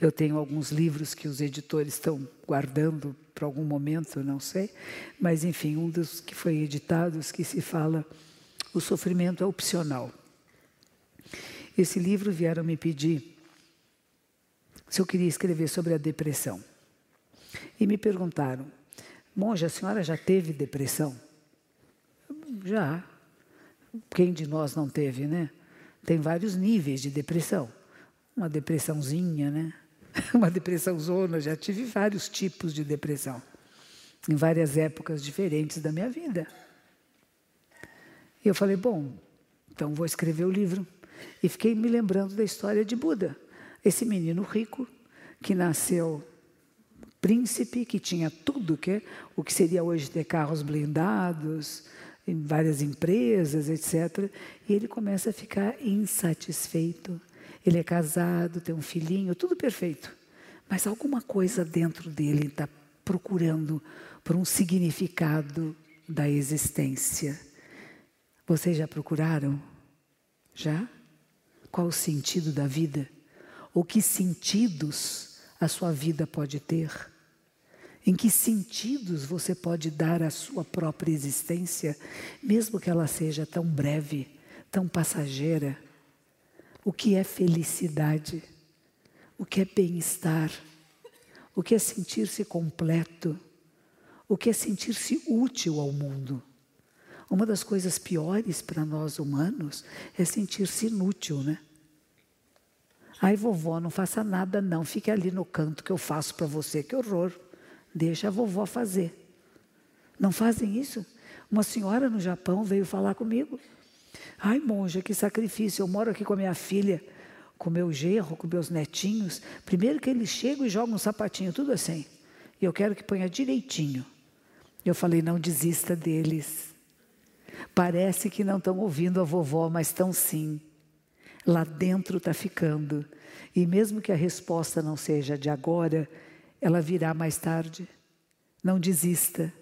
Eu tenho alguns livros que os editores estão guardando para algum momento, não sei, mas enfim, um dos que foi editados que se fala o sofrimento é opcional. Esse livro vieram me pedir se eu queria escrever sobre a depressão. E me perguntaram: Monja, a senhora já teve depressão? Já. Quem de nós não teve, né? Tem vários níveis de depressão. Uma depressãozinha, né? Uma depressão zona, já tive vários tipos de depressão. Em várias épocas diferentes da minha vida. E eu falei, bom, então vou escrever o livro. E fiquei me lembrando da história de Buda. Esse menino rico que nasceu príncipe, que tinha tudo que o que seria hoje ter carros blindados, em várias empresas, etc. E ele começa a ficar insatisfeito. Ele é casado, tem um filhinho, tudo perfeito. Mas alguma coisa dentro dele está procurando por um significado da existência. Vocês já procuraram? Já? Qual o sentido da vida? Ou que sentidos a sua vida pode ter? Em que sentidos você pode dar à sua própria existência, mesmo que ela seja tão breve, tão passageira? O que é felicidade? O que é bem-estar? O que é sentir-se completo? O que é sentir-se útil ao mundo? Uma das coisas piores para nós humanos é sentir-se inútil, né? Ai, vovó, não faça nada não, fique ali no canto que eu faço para você, que horror. Deixa a vovó fazer. Não fazem isso? Uma senhora no Japão veio falar comigo. Ai, monja, que sacrifício. Eu moro aqui com a minha filha, com meu genro, com meus netinhos. Primeiro que eles chegam e jogam um sapatinho, tudo assim. E eu quero que ponha direitinho. Eu falei, não desista deles. Parece que não estão ouvindo a vovó, mas estão sim. Lá dentro está ficando. E mesmo que a resposta não seja de agora, ela virá mais tarde. Não desista.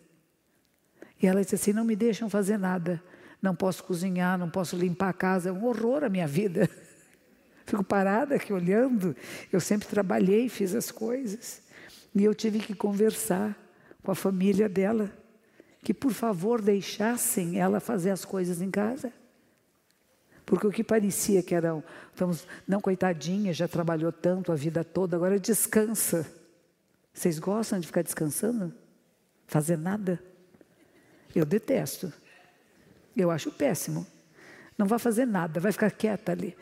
E ela disse assim: não me deixam fazer nada. Não posso cozinhar, não posso limpar a casa. É um horror a minha vida. Fico parada aqui olhando. Eu sempre trabalhei, fiz as coisas. E eu tive que conversar com a família dela que por favor deixassem ela fazer as coisas em casa. Porque o que parecia que era, estamos, não coitadinha, já trabalhou tanto a vida toda, agora descansa. Vocês gostam de ficar descansando? Fazer nada? Eu detesto. Eu acho péssimo. Não vai fazer nada, vai ficar quieta ali.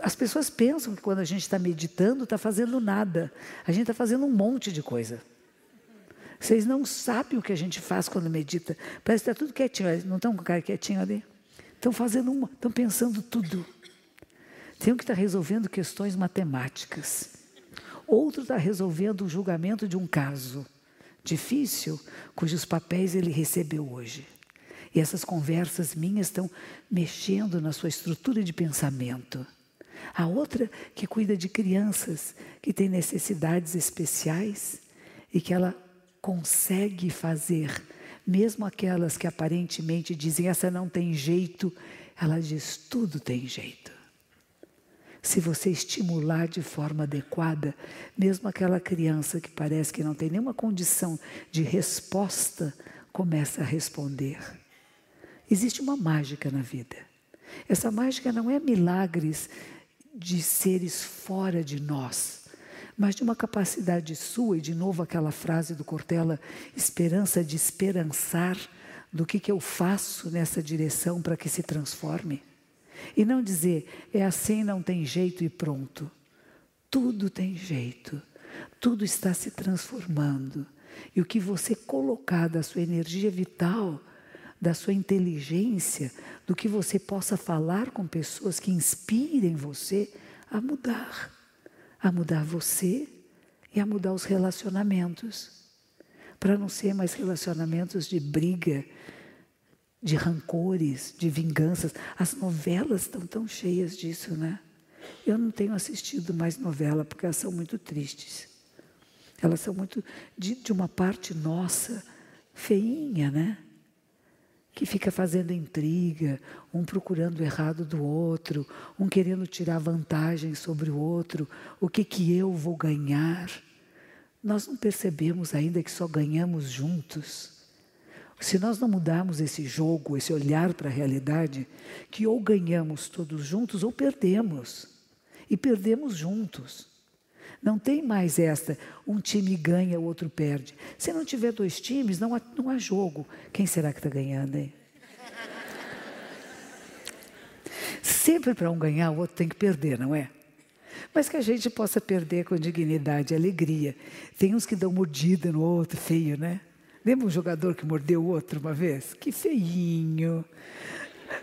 As pessoas pensam que quando a gente está meditando, está fazendo nada. A gente está fazendo um monte de coisa. Vocês não sabem o que a gente faz quando medita. Parece que está tudo quietinho. Não estão com o cara quietinho ali? Estão fazendo uma, estão pensando tudo. Tem um que está resolvendo questões matemáticas. Outro está resolvendo o julgamento de um caso difícil, cujos papéis ele recebeu hoje. E essas conversas minhas estão mexendo na sua estrutura de pensamento. A outra que cuida de crianças que têm necessidades especiais e que ela consegue fazer, mesmo aquelas que aparentemente dizem essa não tem jeito, ela diz tudo tem jeito. Se você estimular de forma adequada, mesmo aquela criança que parece que não tem nenhuma condição de resposta, começa a responder. Existe uma mágica na vida. Essa mágica não é milagres de seres fora de nós mas de uma capacidade sua, e de novo aquela frase do Cortella, esperança de esperançar do que, que eu faço nessa direção para que se transforme. E não dizer, é assim, não tem jeito e pronto. Tudo tem jeito, tudo está se transformando. E o que você colocar da sua energia vital, da sua inteligência, do que você possa falar com pessoas que inspirem você a mudar a mudar você e a mudar os relacionamentos. Para não ser mais relacionamentos de briga, de rancores, de vinganças. As novelas estão tão cheias disso, né? Eu não tenho assistido mais novela porque elas são muito tristes. Elas são muito de, de uma parte nossa, feinha, né? Que fica fazendo intriga, um procurando o errado do outro, um querendo tirar vantagem sobre o outro, o que que eu vou ganhar? Nós não percebemos ainda que só ganhamos juntos. Se nós não mudarmos esse jogo, esse olhar para a realidade, que ou ganhamos todos juntos ou perdemos. E perdemos juntos. Não tem mais esta, um time ganha, o outro perde. Se não tiver dois times, não há, não há jogo. Quem será que está ganhando aí? Sempre para um ganhar, o outro tem que perder, não é? Mas que a gente possa perder com dignidade e alegria. Tem uns que dão mordida no outro, feio, né? Lembra um jogador que mordeu o outro uma vez? Que feinho.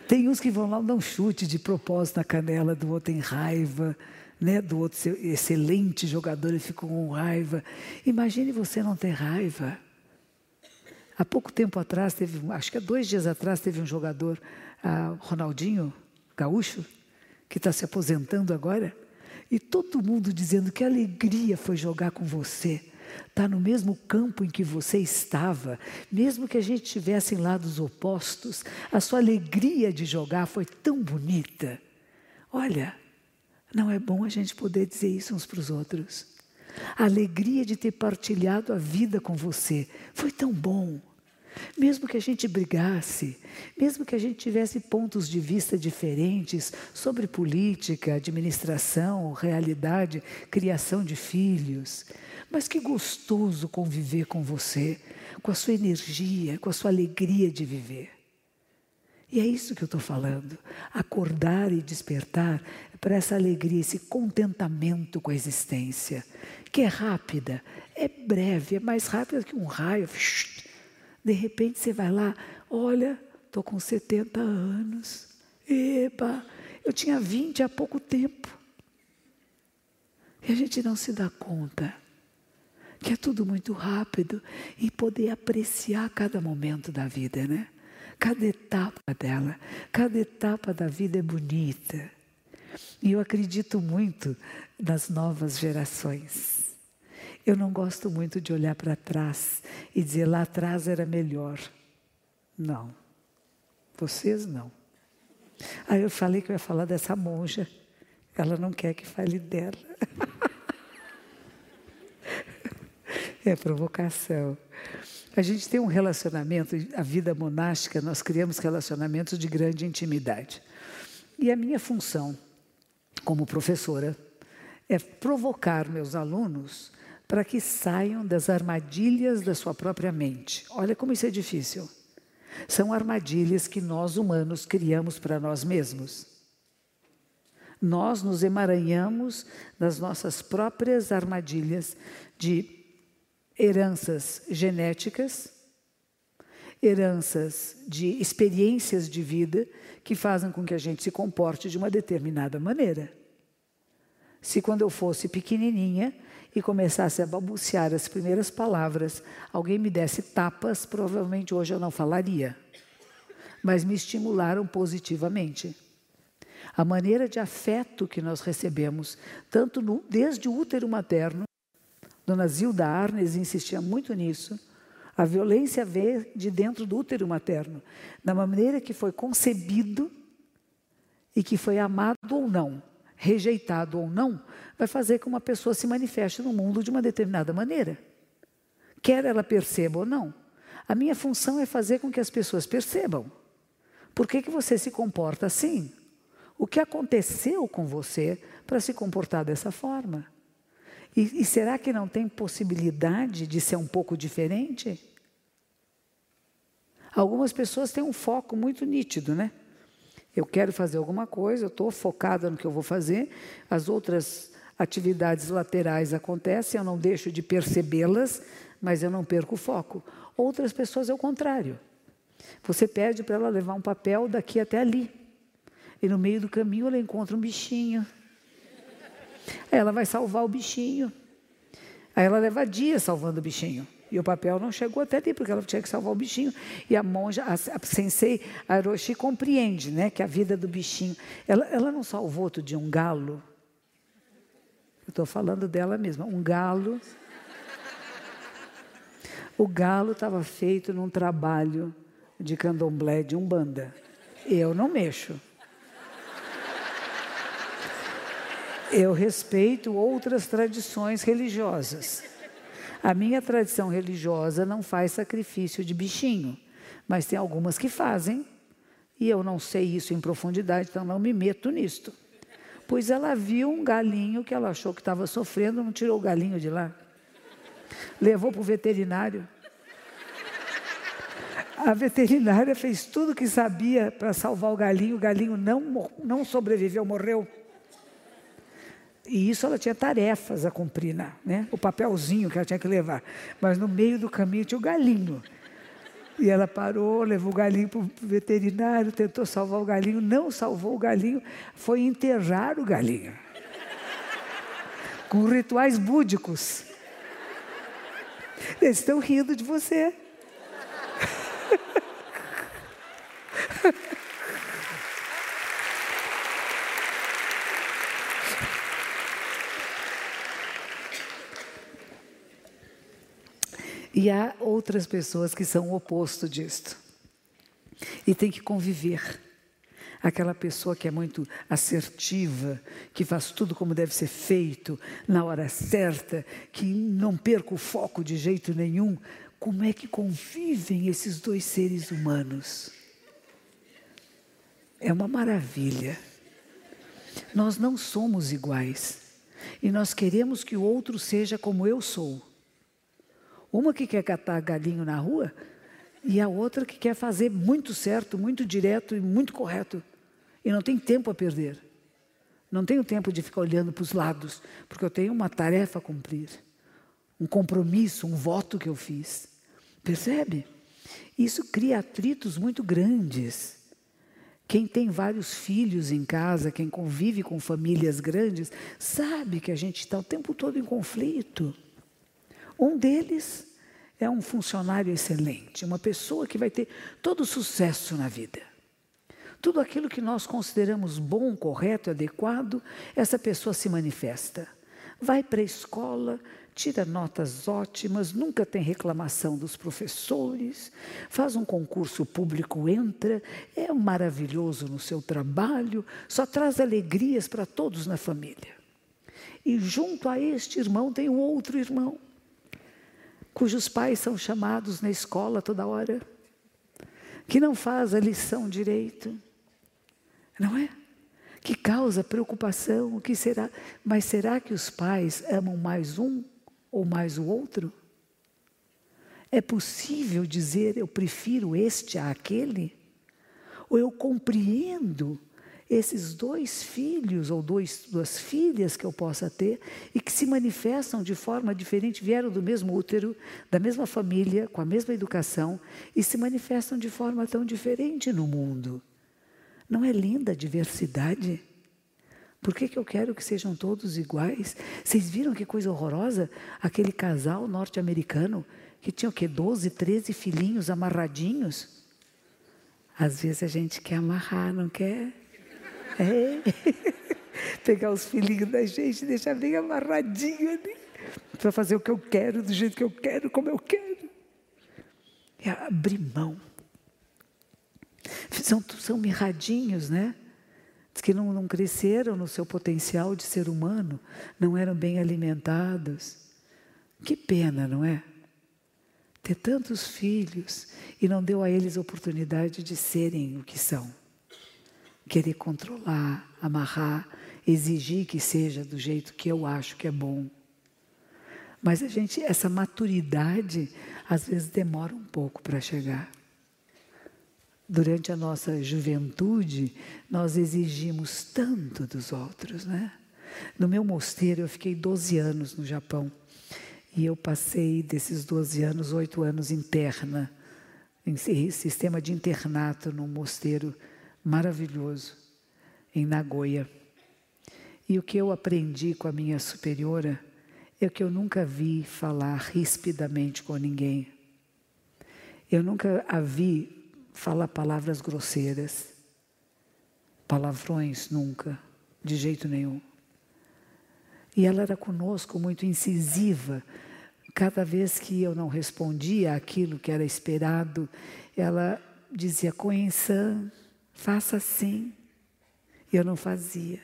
Tem uns que vão lá dar um chute de propósito na canela do outro em raiva né, do outro excelente jogador e ficou com raiva. Imagine você não ter raiva. Há pouco tempo atrás, teve, acho que há dois dias atrás, teve um jogador, ah, Ronaldinho Gaúcho, que está se aposentando agora, e todo mundo dizendo que alegria foi jogar com você. Está no mesmo campo em que você estava, mesmo que a gente estivesse em lados opostos, a sua alegria de jogar foi tão bonita. Olha, não é bom a gente poder dizer isso uns para os outros. A alegria de ter partilhado a vida com você foi tão bom. Mesmo que a gente brigasse, mesmo que a gente tivesse pontos de vista diferentes sobre política, administração, realidade, criação de filhos, mas que gostoso conviver com você, com a sua energia, com a sua alegria de viver. E é isso que eu estou falando. Acordar e despertar para essa alegria, esse contentamento com a existência, que é rápida, é breve, é mais rápida que um raio. De repente você vai lá, olha, estou com 70 anos. Eba, eu tinha 20 há pouco tempo. E a gente não se dá conta que é tudo muito rápido e poder apreciar cada momento da vida, né? Cada etapa dela, cada etapa da vida é bonita. E eu acredito muito nas novas gerações. Eu não gosto muito de olhar para trás e dizer lá atrás era melhor. Não. Vocês não. Aí eu falei que eu ia falar dessa monja. Ela não quer que fale dela. é provocação. A gente tem um relacionamento, a vida monástica, nós criamos relacionamentos de grande intimidade. E a minha função como professora é provocar meus alunos para que saiam das armadilhas da sua própria mente. Olha como isso é difícil. São armadilhas que nós humanos criamos para nós mesmos. Nós nos emaranhamos nas nossas próprias armadilhas de heranças genéticas, heranças de experiências de vida que fazem com que a gente se comporte de uma determinada maneira. Se quando eu fosse pequenininha e começasse a balbuciar as primeiras palavras, alguém me desse tapas, provavelmente hoje eu não falaria. Mas me estimularam positivamente. A maneira de afeto que nós recebemos, tanto no, desde o útero materno, Dona Zilda Arnes insistia muito nisso. A violência vem de dentro do útero materno, da maneira que foi concebido e que foi amado ou não, rejeitado ou não, vai fazer com que uma pessoa se manifeste no mundo de uma determinada maneira. Quer ela perceba ou não. A minha função é fazer com que as pessoas percebam. Por que, que você se comporta assim? O que aconteceu com você para se comportar dessa forma? E, e será que não tem possibilidade de ser um pouco diferente? Algumas pessoas têm um foco muito nítido, né? Eu quero fazer alguma coisa, eu estou focada no que eu vou fazer, as outras atividades laterais acontecem, eu não deixo de percebê-las, mas eu não perco o foco. Outras pessoas é o contrário. Você pede para ela levar um papel daqui até ali. E no meio do caminho ela encontra um bichinho. Aí ela vai salvar o bichinho. Aí ela leva dias salvando o bichinho. E o papel não chegou até ali, porque ela tinha que salvar o bichinho. E a monja, a, a sensei, a Hiroshi, compreende né, que a vida do bichinho. Ela, ela não salvou outro dia um galo. Eu estou falando dela mesma. Um galo. O galo estava feito num trabalho de candomblé, de umbanda. Eu não mexo. Eu respeito outras tradições religiosas. A minha tradição religiosa não faz sacrifício de bichinho, mas tem algumas que fazem, e eu não sei isso em profundidade, então não me meto nisto. Pois ela viu um galinho que ela achou que estava sofrendo, não tirou o galinho de lá. Levou para o veterinário. A veterinária fez tudo o que sabia para salvar o galinho, o galinho não, não sobreviveu, morreu. E isso ela tinha tarefas a cumprir, né? o papelzinho que ela tinha que levar. Mas no meio do caminho tinha o galinho. E ela parou, levou o galinho para o veterinário, tentou salvar o galinho, não salvou o galinho, foi enterrar o galinho. Com rituais búdicos. Eles estão rindo de você. E há outras pessoas que são o oposto disto. E tem que conviver. Aquela pessoa que é muito assertiva, que faz tudo como deve ser feito, na hora certa, que não perca o foco de jeito nenhum. Como é que convivem esses dois seres humanos? É uma maravilha. Nós não somos iguais. E nós queremos que o outro seja como eu sou. Uma que quer catar galinho na rua e a outra que quer fazer muito certo, muito direto e muito correto. E não tem tempo a perder. Não tenho tempo de ficar olhando para os lados, porque eu tenho uma tarefa a cumprir, um compromisso, um voto que eu fiz. Percebe? Isso cria atritos muito grandes. Quem tem vários filhos em casa, quem convive com famílias grandes, sabe que a gente está o tempo todo em conflito. Um deles é um funcionário excelente, uma pessoa que vai ter todo o sucesso na vida. Tudo aquilo que nós consideramos bom, correto, adequado, essa pessoa se manifesta. Vai para a escola, tira notas ótimas, nunca tem reclamação dos professores, faz um concurso público, entra, é maravilhoso no seu trabalho, só traz alegrias para todos na família. E junto a este irmão tem um outro irmão cujos pais são chamados na escola toda hora, que não faz a lição direito, não é? Que causa preocupação, o que será? Mas será que os pais amam mais um ou mais o outro? É possível dizer eu prefiro este a aquele? Ou eu compreendo esses dois filhos ou dois, duas filhas que eu possa ter e que se manifestam de forma diferente, vieram do mesmo útero, da mesma família, com a mesma educação e se manifestam de forma tão diferente no mundo. Não é linda a diversidade? Por que, que eu quero que sejam todos iguais? Vocês viram que coisa horrorosa? Aquele casal norte-americano que tinha o quê? 12, 13 filhinhos amarradinhos? Às vezes a gente quer amarrar, não quer? É. Pegar os filhinhos da gente e deixar bem amarradinho ali. Para fazer o que eu quero, do jeito que eu quero, como eu quero. É abrir mão. São, são mirradinhos, né? Diz que não, não cresceram no seu potencial de ser humano, não eram bem alimentados. Que pena, não é? Ter tantos filhos e não deu a eles oportunidade de serem o que são querer controlar, amarrar, exigir que seja do jeito que eu acho que é bom. Mas a gente, essa maturidade, às vezes demora um pouco para chegar. Durante a nossa juventude, nós exigimos tanto dos outros, né? No meu mosteiro, eu fiquei 12 anos no Japão. E eu passei desses 12 anos, oito anos interna, em sistema de internato no mosteiro maravilhoso em Nagoya. E o que eu aprendi com a minha superiora é que eu nunca vi falar rispidamente com ninguém. Eu nunca a vi falar palavras grosseiras, palavrões, nunca, de jeito nenhum. E ela era conosco muito incisiva. Cada vez que eu não respondia aquilo que era esperado, ela dizia: Coençã, faça assim. E eu não fazia.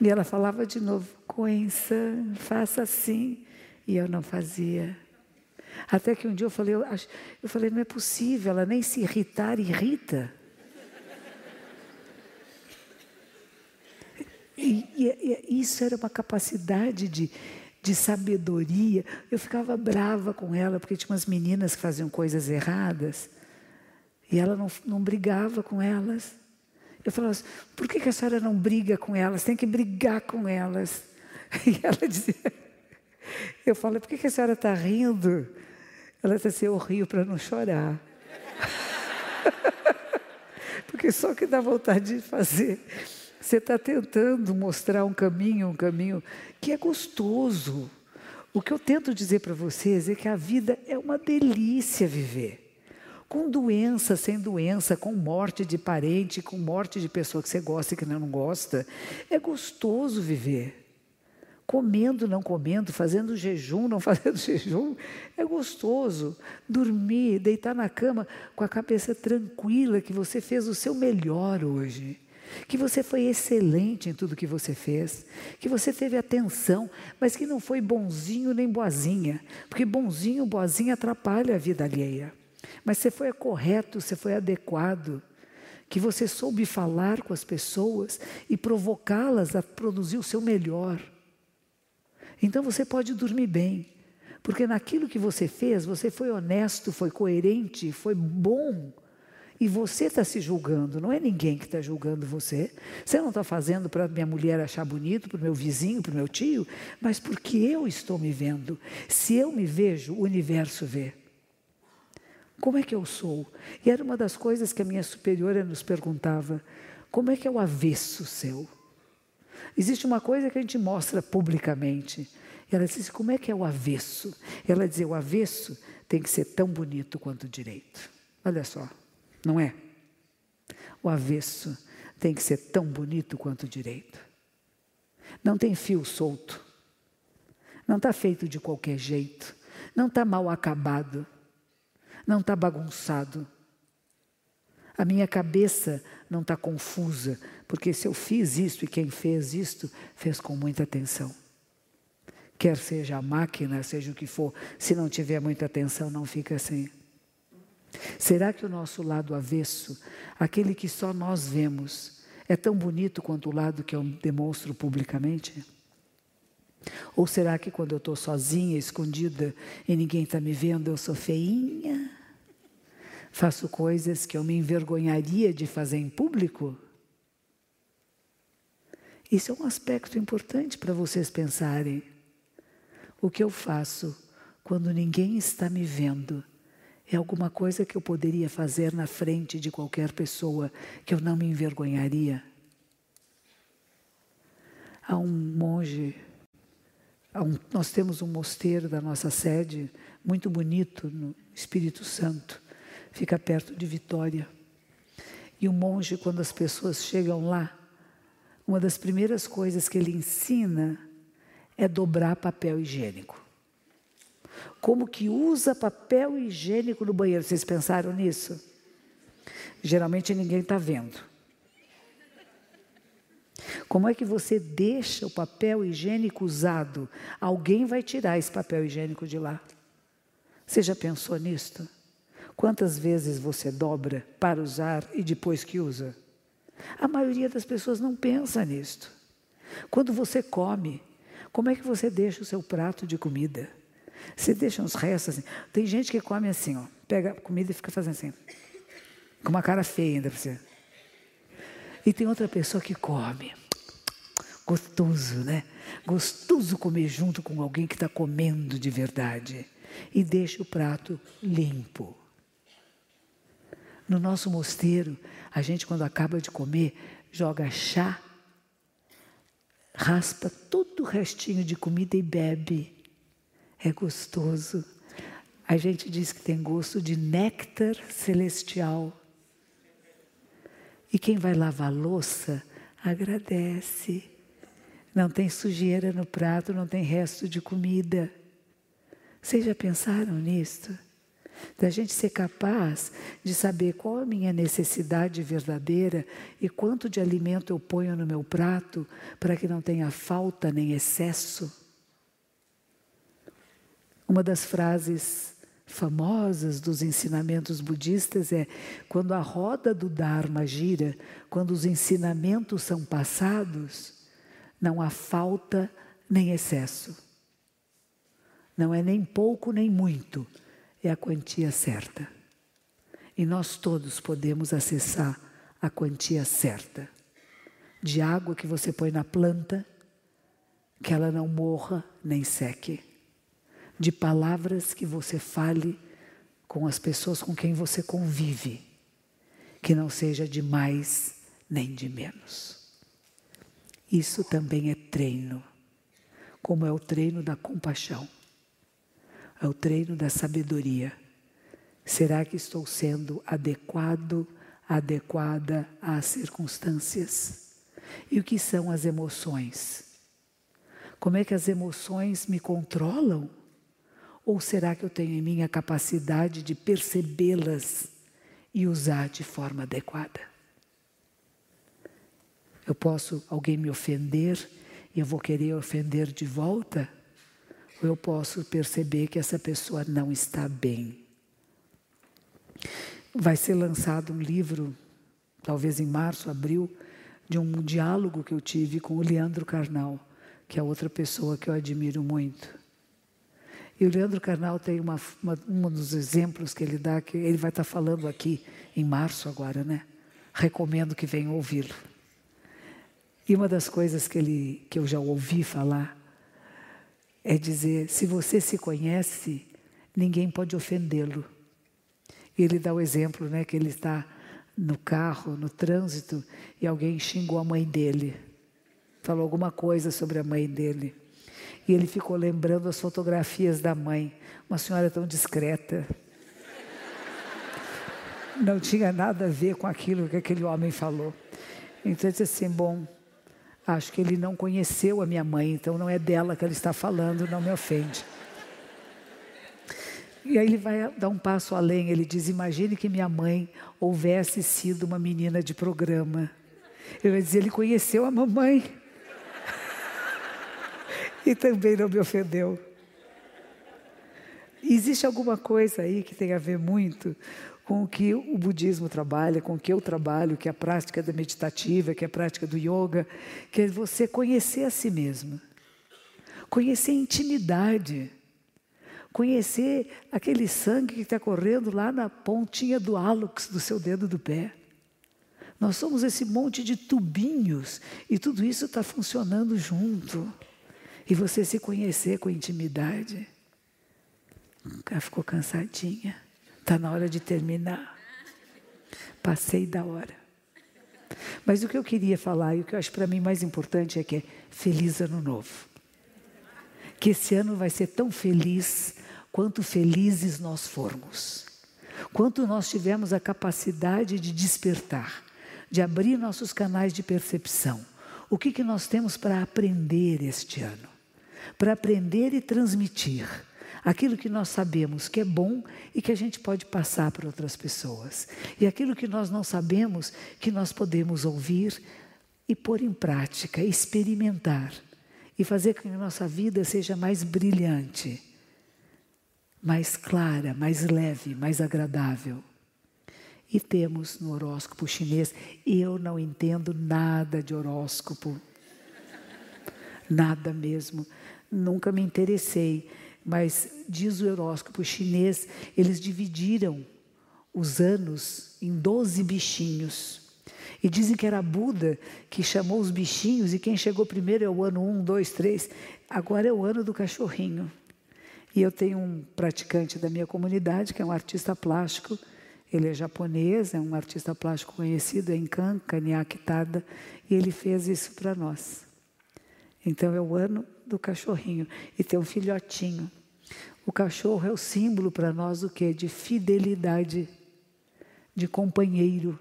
E ela falava de novo: Coençã, faça assim. E eu não fazia. Até que um dia eu falei, eu, eu falei, não é possível, ela nem se irritar irrita. E, e, e, isso era uma capacidade de, de sabedoria. Eu ficava brava com ela, porque tinha umas meninas que faziam coisas erradas, e ela não, não brigava com elas. Eu falava assim, por que, que a senhora não briga com elas? Tem que brigar com elas. E ela dizia, eu falo, por que, que a senhora está rindo? Ela disse assim, eu rio para não chorar. Porque só que dá vontade de fazer. Você está tentando mostrar um caminho, um caminho que é gostoso. O que eu tento dizer para vocês é que a vida é uma delícia viver. Com doença, sem doença, com morte de parente, com morte de pessoa que você gosta e que não gosta. É gostoso viver comendo, não comendo, fazendo jejum, não fazendo jejum. É gostoso dormir, deitar na cama com a cabeça tranquila que você fez o seu melhor hoje. Que você foi excelente em tudo que você fez, que você teve atenção, mas que não foi bonzinho nem boazinha, porque bonzinho, boazinha atrapalha a vida alheia. Mas você foi correto, você foi adequado, que você soube falar com as pessoas e provocá-las a produzir o seu melhor. Então você pode dormir bem, porque naquilo que você fez, você foi honesto, foi coerente, foi bom. E você está se julgando, não é ninguém que está julgando você. Você não está fazendo para minha mulher achar bonito, para o meu vizinho, para o meu tio, mas porque eu estou me vendo. Se eu me vejo, o universo vê. Como é que eu sou? E era uma das coisas que a minha superiora nos perguntava: como é que é o avesso seu? Existe uma coisa que a gente mostra publicamente. Ela disse: como é que é o avesso? Ela dizia: o avesso tem que ser tão bonito quanto o direito. Olha só, não é? O avesso tem que ser tão bonito quanto o direito. Não tem fio solto. Não está feito de qualquer jeito. Não está mal acabado. Não está bagunçado. A minha cabeça não está confusa, porque se eu fiz isto e quem fez isto, fez com muita atenção. Quer seja a máquina, seja o que for, se não tiver muita atenção, não fica assim. Será que o nosso lado avesso, aquele que só nós vemos, é tão bonito quanto o lado que eu demonstro publicamente? Ou será que quando eu estou sozinha, escondida e ninguém está me vendo, eu sou feinha? Faço coisas que eu me envergonharia de fazer em público? Isso é um aspecto importante para vocês pensarem. O que eu faço quando ninguém está me vendo é alguma coisa que eu poderia fazer na frente de qualquer pessoa que eu não me envergonharia? Há um monge, nós temos um mosteiro da nossa sede, muito bonito, no Espírito Santo fica perto de Vitória. E o monge, quando as pessoas chegam lá, uma das primeiras coisas que ele ensina é dobrar papel higiênico. Como que usa papel higiênico no banheiro? Vocês pensaram nisso? Geralmente ninguém está vendo. Como é que você deixa o papel higiênico usado? Alguém vai tirar esse papel higiênico de lá. Você já pensou nisso? Quantas vezes você dobra para usar e depois que usa? A maioria das pessoas não pensa nisto. Quando você come, como é que você deixa o seu prato de comida? Você deixa uns restos assim. Tem gente que come assim, ó, pega a comida e fica fazendo assim, com uma cara feia ainda para você. E tem outra pessoa que come. Gostoso, né? Gostoso comer junto com alguém que está comendo de verdade. E deixa o prato limpo. No nosso mosteiro, a gente, quando acaba de comer, joga chá, raspa todo o restinho de comida e bebe. É gostoso. A gente diz que tem gosto de néctar celestial. E quem vai lavar louça, agradece. Não tem sujeira no prato, não tem resto de comida. Vocês já pensaram nisto? Da gente ser capaz de saber qual a minha necessidade verdadeira e quanto de alimento eu ponho no meu prato para que não tenha falta nem excesso. Uma das frases famosas dos ensinamentos budistas é: quando a roda do Dharma gira, quando os ensinamentos são passados, não há falta nem excesso. Não é nem pouco nem muito, é a quantia certa. E nós todos podemos acessar a quantia certa de água que você põe na planta, que ela não morra nem seque de palavras que você fale com as pessoas com quem você convive, que não seja de mais nem de menos. Isso também é treino, como é o treino da compaixão, é o treino da sabedoria. Será que estou sendo adequado, adequada às circunstâncias? E o que são as emoções? Como é que as emoções me controlam? Ou será que eu tenho em mim a capacidade de percebê-las e usar de forma adequada? Eu posso, alguém me ofender e eu vou querer ofender de volta? Ou eu posso perceber que essa pessoa não está bem? Vai ser lançado um livro, talvez em março, abril, de um diálogo que eu tive com o Leandro Carnal, que é outra pessoa que eu admiro muito. E o Leandro Carnal tem uma, uma, um dos exemplos que ele dá, que ele vai estar falando aqui em março agora, né? Recomendo que venham ouvi-lo. E uma das coisas que, ele, que eu já ouvi falar é dizer: se você se conhece, ninguém pode ofendê-lo. E ele dá o exemplo, né, que ele está no carro, no trânsito, e alguém xingou a mãe dele. Falou alguma coisa sobre a mãe dele. E ele ficou lembrando as fotografias da mãe, uma senhora tão discreta. Não tinha nada a ver com aquilo que aquele homem falou. Então ele disse assim: bom, acho que ele não conheceu a minha mãe, então não é dela que ele está falando, não me ofende. E aí ele vai dar um passo além, ele diz: imagine que minha mãe houvesse sido uma menina de programa. Eu ia dizer, ele conheceu a mamãe e também não me ofendeu. Existe alguma coisa aí que tem a ver muito com o que o budismo trabalha, com o que eu trabalho, que é a prática da meditativa, que é a prática do yoga, que é você conhecer a si mesmo, conhecer a intimidade, conhecer aquele sangue que está correndo lá na pontinha do hálux do seu dedo do pé. Nós somos esse monte de tubinhos e tudo isso está funcionando junto e você se conhecer com intimidade. Ela ficou cansadinha. Está na hora de terminar. Passei da hora. Mas o que eu queria falar e o que eu acho para mim mais importante é que é feliz ano novo. Que esse ano vai ser tão feliz quanto felizes nós formos. Quanto nós tivermos a capacidade de despertar, de abrir nossos canais de percepção. O que, que nós temos para aprender este ano? Para aprender e transmitir aquilo que nós sabemos que é bom e que a gente pode passar para outras pessoas. E aquilo que nós não sabemos, que nós podemos ouvir e pôr em prática, experimentar e fazer com que a nossa vida seja mais brilhante, mais clara, mais leve, mais agradável. E temos no horóscopo chinês, eu não entendo nada de horóscopo, nada mesmo nunca me interessei, mas diz o horóscopo chinês, eles dividiram os anos em 12 bichinhos. E dizem que era Buda que chamou os bichinhos, e quem chegou primeiro é o ano 1, 2, 3. Agora é o ano do cachorrinho. E eu tenho um praticante da minha comunidade, que é um artista plástico. Ele é japonês, é um artista plástico conhecido, é em Kan, Kanyakitada, e ele fez isso para nós. Então é o ano do cachorrinho e ter um filhotinho. O cachorro é o símbolo para nós do que? De fidelidade, de companheiro,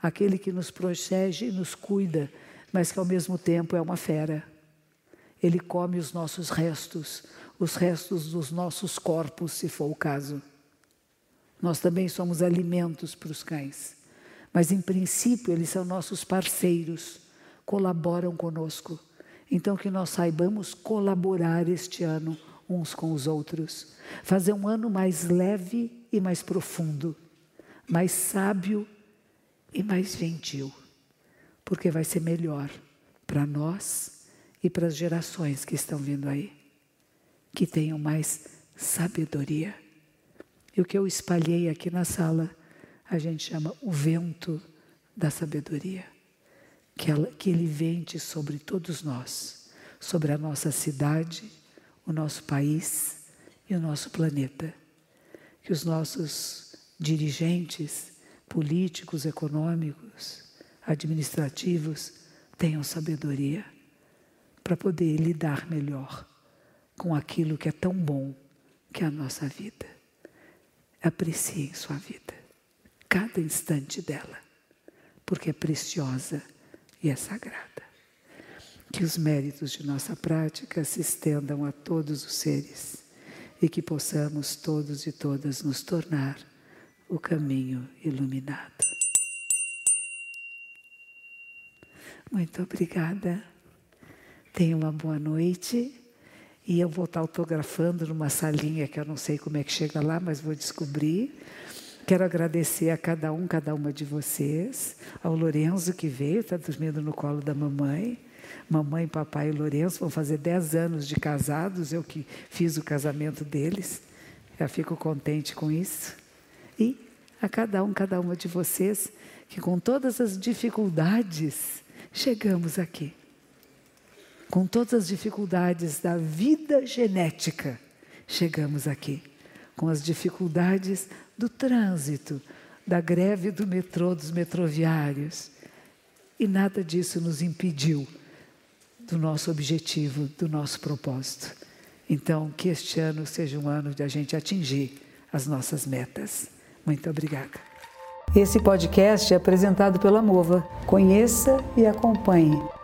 aquele que nos protege e nos cuida, mas que ao mesmo tempo é uma fera. Ele come os nossos restos, os restos dos nossos corpos, se for o caso. Nós também somos alimentos para os cães. Mas, em princípio, eles são nossos parceiros, colaboram conosco. Então, que nós saibamos colaborar este ano uns com os outros. Fazer um ano mais leve e mais profundo, mais sábio e mais gentil. Porque vai ser melhor para nós e para as gerações que estão vindo aí. Que tenham mais sabedoria. E o que eu espalhei aqui na sala, a gente chama o vento da sabedoria. Que, ela, que ele vente sobre todos nós, sobre a nossa cidade, o nosso país e o nosso planeta. Que os nossos dirigentes políticos, econômicos, administrativos tenham sabedoria para poder lidar melhor com aquilo que é tão bom que é a nossa vida. Apreciem sua vida, cada instante dela, porque é preciosa e é sagrada. Que os méritos de nossa prática se estendam a todos os seres e que possamos todos e todas nos tornar o caminho iluminado. Muito obrigada. Tenha uma boa noite. E eu vou estar autografando numa salinha que eu não sei como é que chega lá, mas vou descobrir. Quero agradecer a cada um, cada uma de vocês, ao Lorenzo que veio, está dormindo no colo da mamãe. Mamãe, papai e Lourenço vão fazer 10 anos de casados, eu que fiz o casamento deles. Já fico contente com isso. E a cada um, cada uma de vocês, que com todas as dificuldades chegamos aqui. Com todas as dificuldades da vida genética, chegamos aqui. Com as dificuldades do trânsito, da greve do metrô, dos metroviários. E nada disso nos impediu do nosso objetivo, do nosso propósito. Então, que este ano seja um ano de a gente atingir as nossas metas. Muito obrigada. Esse podcast é apresentado pela Mova. Conheça e acompanhe.